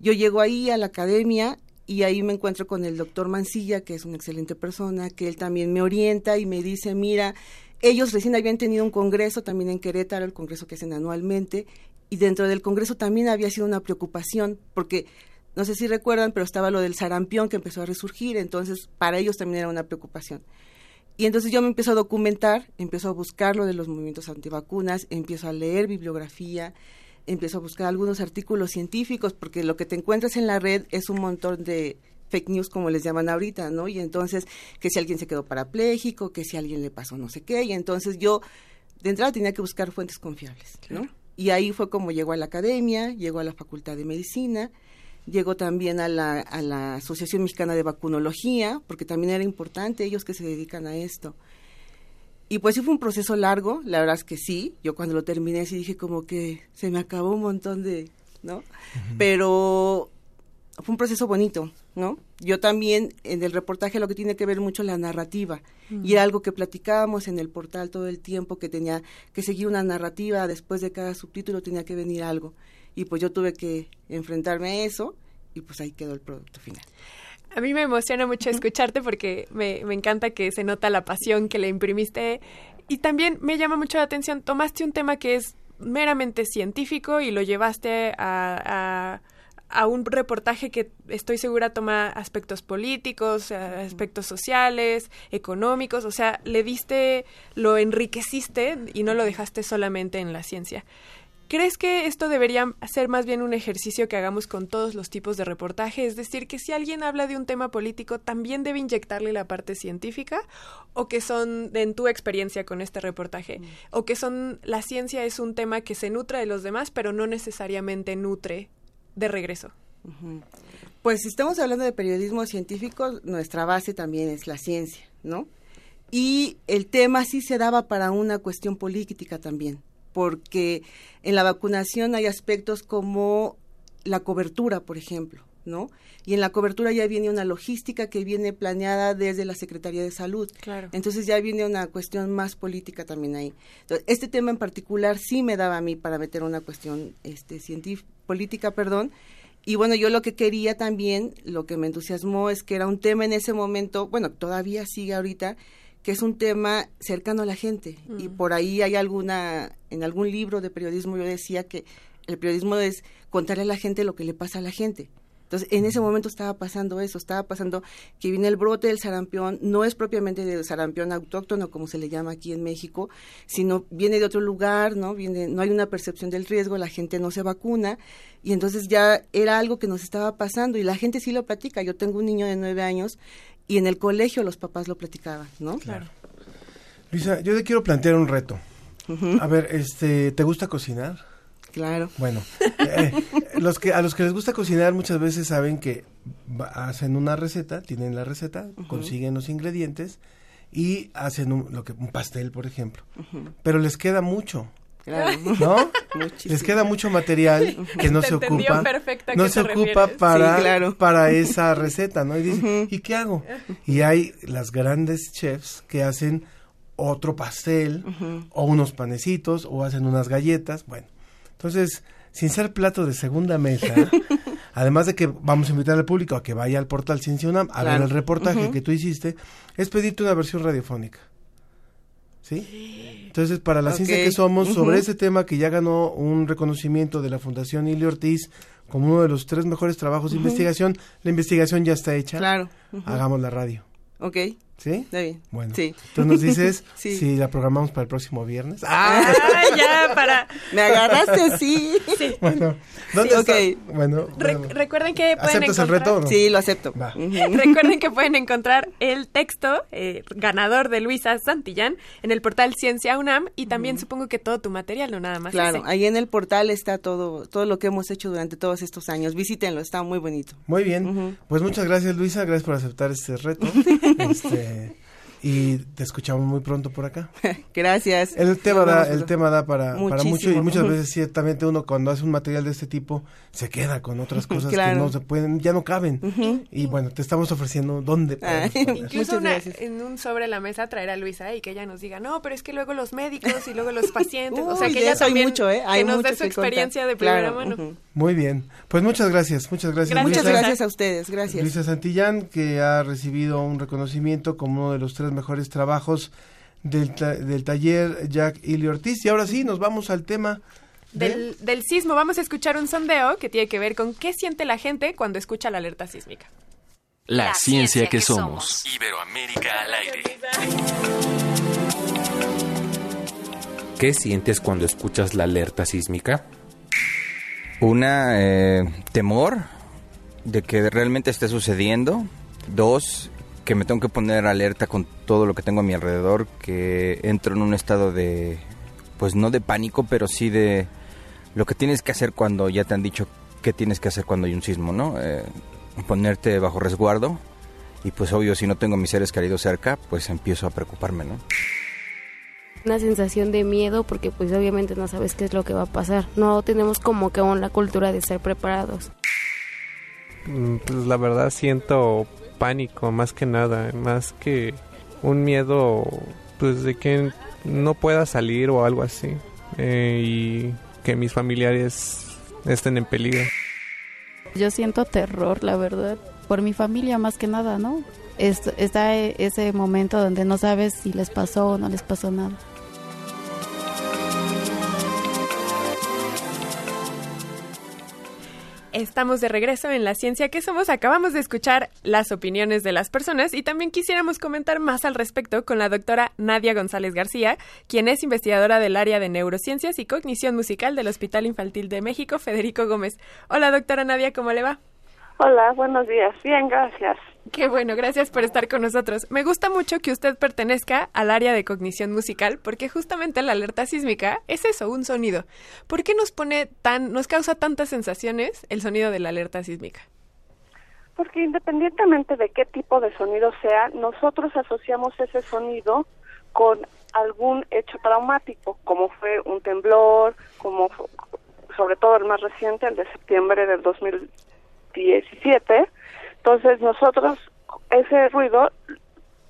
yo llego ahí a la academia y ahí me encuentro con el doctor Mancilla, que es una excelente persona, que él también me orienta y me dice, mira, ellos recién habían tenido un congreso también en Querétaro, el congreso que hacen anualmente, y dentro del congreso también había sido una preocupación, porque no sé si recuerdan, pero estaba lo del sarampión que empezó a resurgir, entonces para ellos también era una preocupación. Y entonces yo me empiezo a documentar, empiezo a buscar lo de los movimientos antivacunas, empiezo a leer bibliografía, empiezo a buscar algunos artículos científicos, porque lo que te encuentras en la red es un montón de fake news, como les llaman ahorita, ¿no? Y entonces, que si alguien se quedó parapléjico, que si alguien le pasó no sé qué, y entonces yo de entrada tenía que buscar fuentes confiables, ¿no? Y ahí fue como llegó a la academia, llegó a la Facultad de Medicina, llegó también a la, a la Asociación Mexicana de Vacunología, porque también era importante ellos que se dedican a esto. Y pues sí fue un proceso largo, la verdad es que sí, yo cuando lo terminé sí dije como que se me acabó un montón de, ¿no? Pero fue un proceso bonito, ¿no? Yo también en el reportaje lo que tiene que ver mucho la narrativa y era algo que platicábamos en el portal todo el tiempo que tenía que seguir una narrativa, después de cada subtítulo tenía que venir algo y pues yo tuve que enfrentarme a eso y pues ahí quedó el producto final. A mí me emociona mucho escucharte porque me, me, encanta que se nota la pasión que le imprimiste y también me llama mucho la atención, tomaste un tema que es meramente científico y lo llevaste a, a, a un reportaje que estoy segura toma aspectos políticos, aspectos sociales, económicos, o sea, le diste, lo enriqueciste y no lo dejaste solamente en la ciencia. ¿Crees que esto debería ser más bien un ejercicio que hagamos con todos los tipos de reportaje? Es decir, que si alguien habla de un tema político, ¿también debe inyectarle la parte científica? ¿O que son, en tu experiencia con este reportaje, mm. o que son, la ciencia es un tema que se nutre de los demás, pero no necesariamente nutre de regreso? Pues si estamos hablando de periodismo científico, nuestra base también es la ciencia, ¿no? Y el tema sí se daba para una cuestión política también porque en la vacunación hay aspectos como la cobertura, por ejemplo, ¿no? Y en la cobertura ya viene una logística que viene planeada desde la Secretaría de Salud. Claro. Entonces ya viene una cuestión más política también ahí. Entonces, este tema en particular sí me daba a mí para meter una cuestión este científica política, perdón. Y bueno, yo lo que quería también, lo que me entusiasmó es que era un tema en ese momento, bueno, todavía sigue ahorita, que es un tema cercano a la gente. Y por ahí hay alguna, en algún libro de periodismo yo decía que el periodismo es contarle a la gente lo que le pasa a la gente. Entonces, en ese momento estaba pasando eso, estaba pasando que viene el brote del sarampión, no es propiamente del sarampión autóctono, como se le llama aquí en México, sino viene de otro lugar, ¿no? Viene, no hay una percepción del riesgo, la gente no se vacuna, y entonces ya era algo que nos estaba pasando, y la gente sí lo platica. Yo tengo un niño de nueve años, y en el colegio los papás lo platicaban, ¿no? Claro. Luisa, yo te quiero plantear un reto. Uh -huh. A ver, este, ¿te gusta cocinar? Claro. Bueno, eh, los que a los que les gusta cocinar muchas veces saben que hacen una receta, tienen la receta, uh -huh. consiguen los ingredientes y hacen un, lo que un pastel, por ejemplo. Uh -huh. Pero les queda mucho. Claro. ¿No? *laughs* Les queda mucho material que no Te se ocupa, no se ocupa para, sí, claro. para esa receta, ¿no? Y dicen, ¿y qué hago? Y hay las grandes chefs que hacen otro pastel o unos panecitos o hacen unas galletas, bueno. Entonces, sin ser plato de segunda mesa, *laughs* además de que vamos a invitar al público a que vaya al portal Ciencia UNAM a claro. ver el reportaje uh -huh. que tú hiciste, es pedirte una versión radiofónica. ¿Sí? Entonces, para la okay. ciencia que somos, uh -huh. sobre ese tema que ya ganó un reconocimiento de la Fundación Ili Ortiz como uno de los tres mejores trabajos uh -huh. de investigación, la investigación ya está hecha. Claro. Hagamos la radio. Ok. ¿Sí? Está bien. Bueno. Sí. Tú nos dices *laughs* sí. si la programamos para el próximo viernes. ¡Ah! *laughs* ya, para... *laughs* Me agarraste, sí. sí. Bueno, ¿dónde sí, está? Okay. Bueno, Re bueno. recuerden que pueden ¿Aceptas encontrar... el reto no? Sí, lo acepto. Va. Uh -huh. recuerden que pueden encontrar el texto eh, ganador de Luisa Santillán en el portal Ciencia UNAM y también uh -huh. supongo que todo tu material, no nada más. Claro, ese. ahí en el portal está todo todo lo que hemos hecho durante todos estos años. Visítenlo, está muy bonito. Muy bien. Uh -huh. Pues muchas gracias, Luisa. Gracias por aceptar este reto. este... え y te escuchamos muy pronto por acá. *laughs* Gracias. El tema da, el tema da para, para mucho y muchas veces ciertamente uno cuando hace un material de este tipo se queda con otras *laughs* cosas que Claro. no se pueden, ya no caben. Y bueno, te estamos ofreciendo dónde *laughs* poner. Incluso una- en un sobre la mesa traer a Luisa y que ella nos diga, no, pero es que luego los médicos y luego los pacientes, o sea, que ella también mucho, ¿eh? Hay que nos mucho dé su que contar. experiencia de Claro, primera mano. ujú. Muy bien. Pues muchas gracias, muchas gracias. Muchas Luisa. gracias a ustedes, gracias. Luisa Santillán, que ha recibido un reconocimiento como uno de los tres mejores trabajos del, ta- del taller Jack Ili Ortiz. Y ahora sí, nos vamos al tema de... Del, del sismo vamos a escuchar un sondeo que tiene que ver con qué siente la gente cuando escucha la alerta sísmica. La, ciencia, que, somos. Iberoamérica al aire. ¿Qué sientes cuando escuchas la alerta sísmica? Una, eh, temor de que realmente esté sucediendo. Dos, que me tengo que poner alerta con todo lo que tengo a mi alrededor, que entro en un estado de, pues no de pánico, pero sí de lo que tienes que hacer cuando ya te han dicho qué tienes que hacer cuando hay un sismo, ¿no? Eh, ponerte bajo resguardo y pues obvio si no tengo a mis seres queridos cerca, pues empiezo a preocuparme, ¿no? una sensación de miedo porque pues obviamente no sabes qué es lo que va a pasar. No tenemos como que aún la cultura de ser preparados. Mm, Pues la verdad siento pánico más que nada, más que un miedo pues de que no pueda salir o algo así eh, y que mis familiares estén en peligro. Yo siento terror, la verdad, por mi familia más que nada, ¿no? Es- está e- ese momento donde no sabes si les pasó o no les pasó nada. Estamos de regreso en La Ciencia que Somos. Acabamos de escuchar las opiniones de las personas y también quisiéramos comentar más al respecto con la doctora Nadia González García, quien es investigadora del área de neurociencias y cognición musical del Hospital Infantil de México, Federico Gómez. Hola, doctora Nadia, ¿cómo le va? Hola, buenos días. Bien, gracias. Qué bueno, gracias por estar con nosotros. Me gusta mucho que usted pertenezca al área de cognición musical porque justamente la alerta sísmica es eso, un sonido. ¿Por qué nos pone tan, nos causa tantas sensaciones el sonido de la alerta sísmica? Porque independientemente de qué tipo de sonido sea, nosotros asociamos ese sonido con algún hecho traumático, como fue un temblor, como sobre todo el más reciente, el de septiembre del 2017. Entonces nosotros ese ruido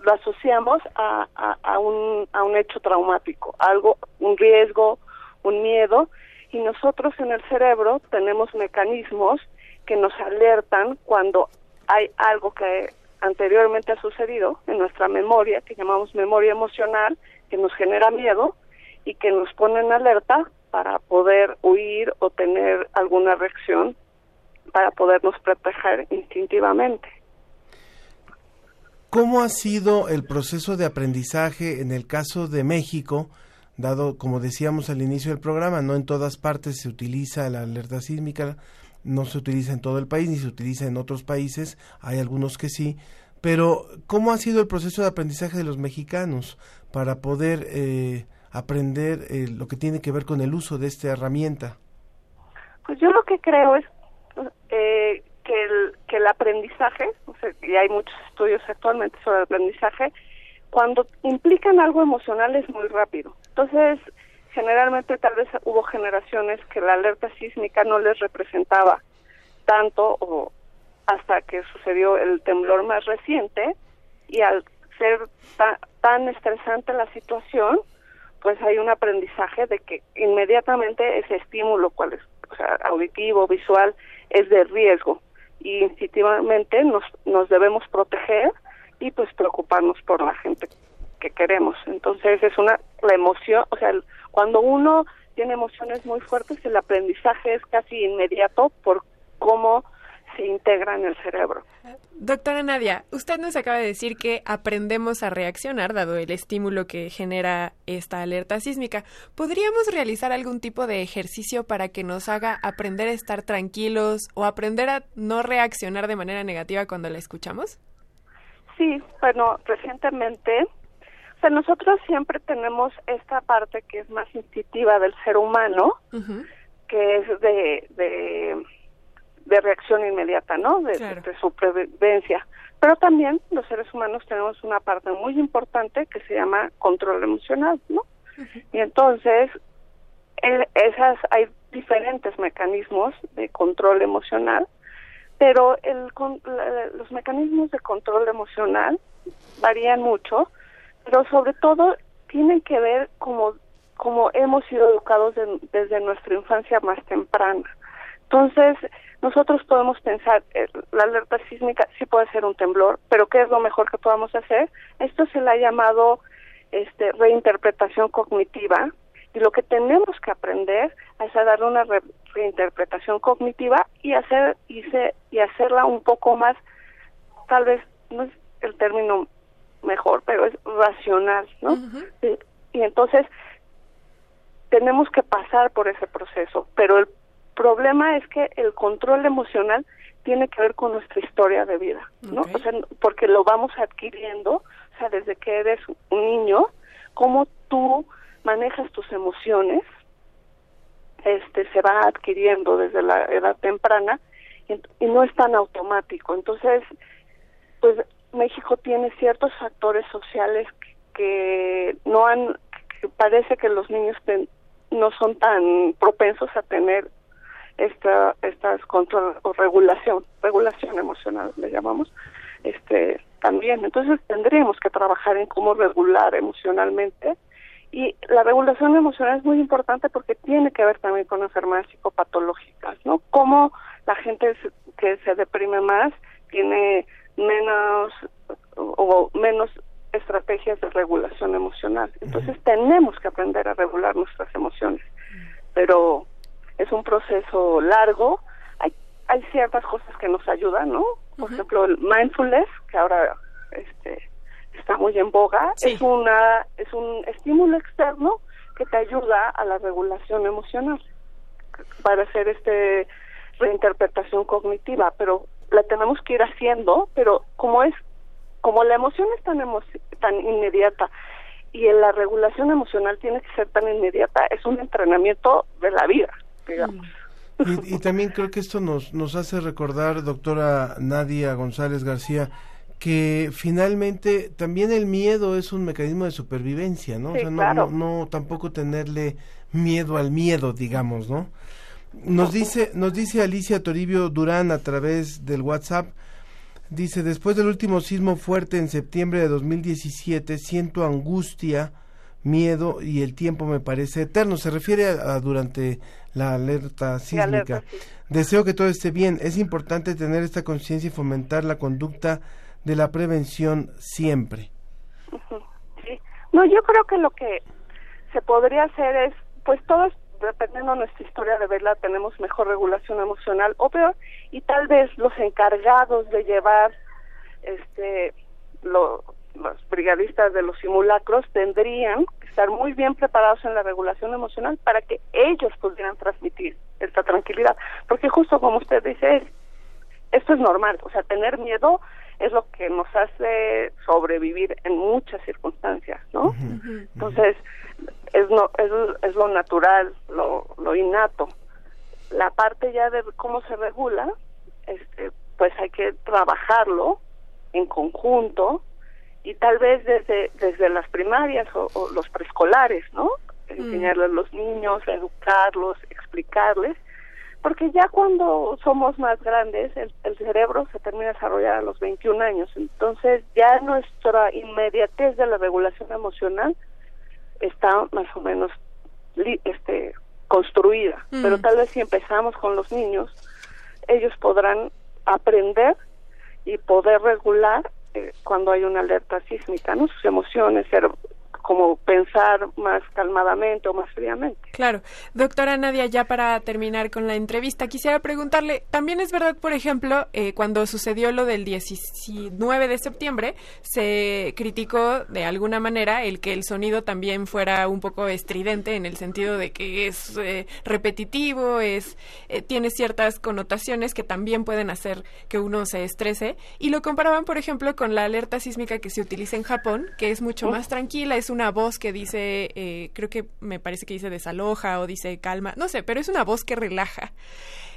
lo asociamos a, a, un, a un hecho traumático, algo, un riesgo, un miedo, y nosotros en el cerebro tenemos mecanismos que nos alertan cuando hay algo que anteriormente ha sucedido en nuestra memoria, que llamamos memoria emocional, que nos genera miedo y que nos pone en alerta para poder huir o tener alguna reacción para podernos proteger instintivamente. ¿Cómo ha sido el proceso de aprendizaje en el caso de México? Dado, como decíamos al inicio del programa, no en todas partes se utiliza la alerta sísmica, no se utiliza en todo el país, ni se utiliza en otros países, hay algunos que sí, pero ¿cómo ha sido el proceso de aprendizaje de los mexicanos para poder eh, aprender eh, lo que tiene que ver con el uso de esta herramienta? Pues yo lo que creo es eh, que, el, que el aprendizaje, y hay muchos estudios actualmente sobre el aprendizaje, cuando implican algo emocional es muy rápido. Entonces, generalmente tal vez hubo generaciones que la alerta sísmica no les representaba tanto o hasta que sucedió el temblor más reciente y al ser ta- tan estresante la situación, pues hay un aprendizaje de que inmediatamente ese estímulo, cual es auditivo, visual, es de riesgo y instintivamente nos, nos debemos proteger y pues preocuparnos por la gente que queremos. Entonces es una la emoción, o sea, cuando uno tiene emociones muy fuertes, el aprendizaje es casi inmediato por cómo se integra en el cerebro. Doctora Nadia, usted nos acaba de decir que aprendemos a reaccionar dado el estímulo que genera esta alerta sísmica. ¿Podríamos realizar algún tipo de ejercicio para que nos haga aprender a estar tranquilos o aprender a no reaccionar de manera negativa cuando la escuchamos? Sí, bueno, recientemente, o sea, nosotros siempre tenemos esta parte que es más instintiva del ser humano, que es de, de, de reacción inmediata, ¿no? De, de supervivencia. Pero también los seres humanos tenemos una parte muy importante que se llama control emocional, ¿no? Y entonces, esas hay diferentes mecanismos de control emocional, pero el, los mecanismos de control emocional varían mucho, pero sobre todo tienen que ver como, como hemos sido educados desde nuestra infancia más temprana. Entonces, nosotros podemos pensar, eh, la alerta sísmica sí puede ser un temblor, pero ¿qué es lo mejor que podamos hacer? Esto se le ha llamado este, reinterpretación cognitiva, y lo que tenemos que aprender es a darle una reinterpretación cognitiva y hacer y, se, y hacerla un poco más tal vez no es el término mejor pero es racional no y, y, entonces tenemos que pasar por ese proceso pero el problema es que el control emocional tiene que ver con nuestra historia de vida no o sea porque lo vamos adquiriendo o sea desde que eres un niño cómo tú manejas tus emociones, este se va adquiriendo desde la edad temprana y, no es tan automático. Entonces, pues México tiene ciertos factores sociales que, no han, que parece que los niños no son tan propensos a tener esta estas control o regulación, regulación emocional le llamamos, este también. Entonces tendríamos que trabajar en cómo regular emocionalmente y la regulación emocional es muy importante porque tiene que ver también con enfermedades psicopatológicas, ¿no? Cómo la gente que se deprime más tiene menos o menos estrategias de regulación emocional. Entonces tenemos que aprender a regular nuestras emociones, pero es un proceso largo. Hay, hay ciertas cosas que nos ayudan, ¿no? Por ejemplo, el mindfulness, que ahora este está muy en boga, es una es un estímulo externo que te ayuda a la regulación emocional para hacer este reinterpretación cognitiva, pero la tenemos que ir haciendo, pero como es como la emoción es tan tan inmediata y en la regulación emocional tiene que ser tan inmediata, es un entrenamiento de la vida, digamos. Y, y, también creo que esto nos, nos hace recordar, doctora Nadia González García, que finalmente también el miedo es un mecanismo de supervivencia, ¿no? o sea, no, no, tampoco tenerle miedo al miedo, digamos, ¿no? Nos dice, nos dice Alicia Toribio Durán a través del WhatsApp, dice, después del último sismo fuerte en septiembre de 2017, siento angustia, miedo y el tiempo me parece eterno. Se refiere a, durante la alerta sísmica. Deseo que todo esté bien. Es importante tener esta conciencia y fomentar la conducta de la prevención siempre. Sí. No, yo creo que lo que se podría hacer es, pues todos, dependiendo de nuestra historia de verla, tenemos mejor regulación emocional o peor, y tal vez los encargados de llevar este los brigadistas de los simulacros tendrían que estar muy bien preparados en la regulación emocional para que ellos pudieran transmitir esta tranquilidad. Porque justo como usted dice, esto es normal, o sea, tener miedo es lo que nos hace sobrevivir en muchas circunstancias, ¿no? Entonces, es, no, es, es lo natural, lo, lo innato. La parte ya de cómo se regula, este, pues hay que trabajarlo en conjunto y tal vez desde, desde las primarias o, o los preescolares, ¿no? Enseñarles a los niños, educarlos, explicarles porque ya cuando somos más grandes, el, cerebro se termina de desarrollar a los 21 años, entonces ya nuestra inmediatez de la regulación emocional está más o menos este construida, mm. pero tal vez si empezamos con los niños, ellos podrán aprender y poder regular cuando hay una alerta sísmica, ¿no? Sus emociones, ser como pensar más calmadamente o más fríamente. Claro. Doctora Nadia, ya para terminar con la entrevista, quisiera preguntarle, también es verdad, por ejemplo, eh, cuando sucedió lo del 19 de septiembre, se criticó de alguna manera el que el sonido también fuera un poco estridente en el sentido de que es eh, repetitivo, es eh, tiene ciertas connotaciones que también pueden hacer que uno se estrese y lo comparaban, por ejemplo, con la alerta sísmica que se utiliza en Japón, que es mucho más tranquila, es una voz que dice, eh, creo que me parece que dice desaloja o dice calma, no sé, pero es una voz que relaja.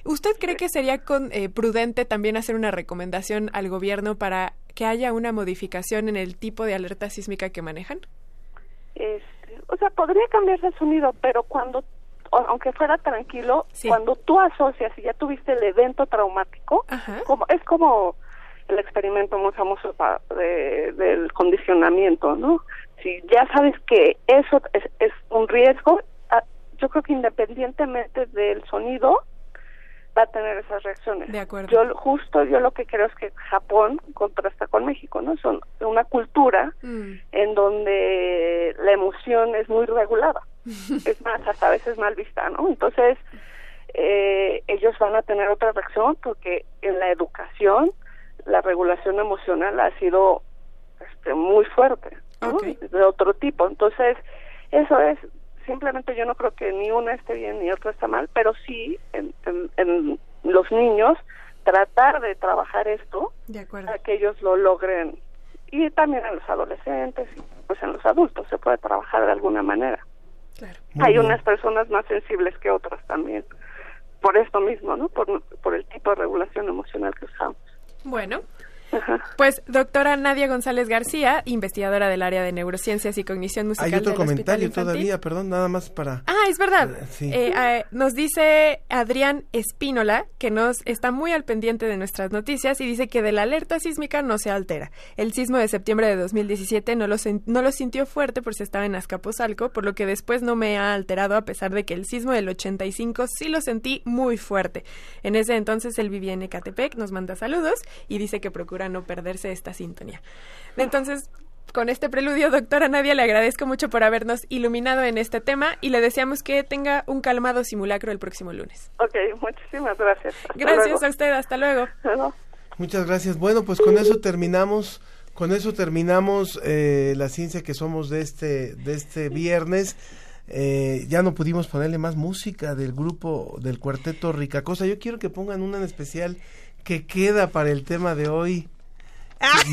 ¿Usted cree que sería con, eh, prudente también hacer una recomendación al gobierno para que haya una modificación en el tipo de alerta sísmica que manejan? Este, o sea, podría cambiarse el sonido, pero cuando, aunque fuera tranquilo, cuando tú asocias y ya tuviste el evento traumático, como es como el experimento muy famoso de, del condicionamiento, ¿no? Si ya sabes que eso es, es un riesgo, ah, yo creo que independientemente del sonido, va a tener esas reacciones. De acuerdo. Yo justo yo lo que creo es que Japón contrasta con México, ¿no? Son una cultura mm. en donde la emoción es muy regulada. *laughs* es más, hasta a veces mal vista, ¿no? Entonces, eh, ellos van a tener otra reacción porque en la educación la regulación emocional ha sido este, muy fuerte, ¿no? de otro tipo. Entonces, eso es simplemente yo no creo que ni una esté bien ni otra está mal, pero sí en, en, los niños tratar de trabajar esto para que ellos lo logren y también en los adolescentes y pues en los adultos se puede trabajar de alguna manera. Hay unas personas más sensibles que otras también por esto mismo, ¿no? Por, por el tipo de regulación emocional que usamos. Bueno, pues doctora Nadia González García, investigadora del área de neurociencias y cognición musical. Hay otro comentario todavía, perdón, nada más para... Ah, es verdad. Eh, eh, eh, nos dice Adrián Espínola, que nos está muy al pendiente de nuestras noticias y dice que de la alerta sísmica no se altera. El sismo de septiembre de 2017 no lo, no lo sintió fuerte por si estaba en Azcapotzalco, por lo que después no me ha alterado a pesar de que el sismo del 85 sí lo sentí muy fuerte. En ese entonces él vivía en Ecatepec, nos manda saludos y dice que procura no perderse esta sintonía. Entonces, con este preludio, doctora Nadia, le agradezco mucho por habernos iluminado en este tema y le deseamos que tenga un calmado simulacro el próximo lunes. Ok, muchísimas gracias. gracias a usted, hasta luego. Muchas gracias. Bueno, pues con eso terminamos. Con eso terminamos eh, la ciencia que somos de este, de este viernes. Eh, ya no pudimos ponerle más música del grupo del cuarteto Ricacosa. Yo quiero que pongan una en especial que queda para el tema de hoy.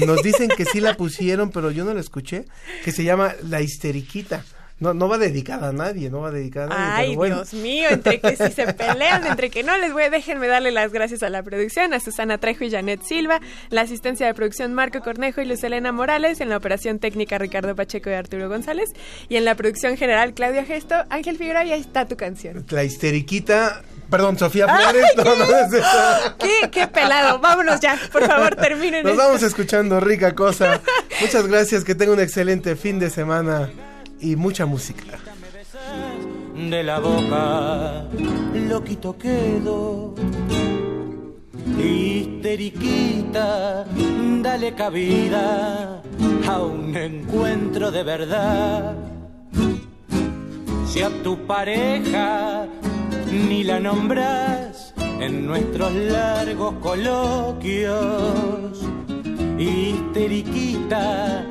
Nos dicen que sí la pusieron, pero yo no la escuché, que se llama La Histeriquita. No, no va dedicada a nadie, no va dedicada a nadie. Ay, Dios mío, entre que si se pelean, entre que no, les voy, déjenme darle las gracias a la producción, a Susana Trejo y Janet Silva, la asistencia de producción Marco Cornejo y Luz Elena Morales, en la operación técnica Ricardo Pacheco y Arturo González, y en la producción general Claudia Gesto, Ángel Figueroa, y ahí está tu canción. La histeriquita Perdón, Sofía Flores. *laughs* no, no ¿Qué, qué pelado. Vámonos ya. Por favor, terminen. Nos vamos escuchando rica cosa. Muchas gracias. Que tenga un excelente fin de semana y mucha música. De la boca, loquito quedo. Histeriquita, dale cabida a un encuentro de verdad. Si a tu pareja ni la nombras en nuestros largos coloquios. Histeriquita,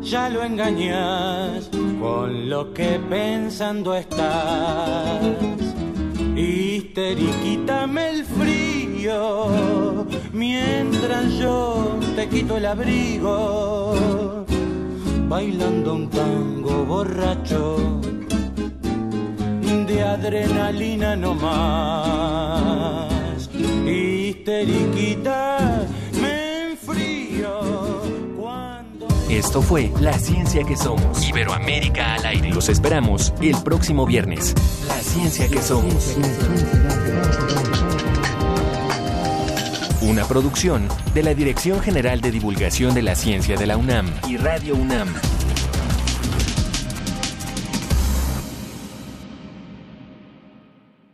ya lo engañas con lo que pensando estás. Histeriquítame el frío mientras yo te quito el abrigo, bailando un tango borracho de adrenalina no más. Histeriquita, me enfrío. Esto fue La Ciencia que Somos. Iberoamérica al aire. Los esperamos el próximo viernes. La Ciencia que Somos. Una producción de la Dirección General de Divulgación de la Ciencia de la UNAM y Radio UNAM.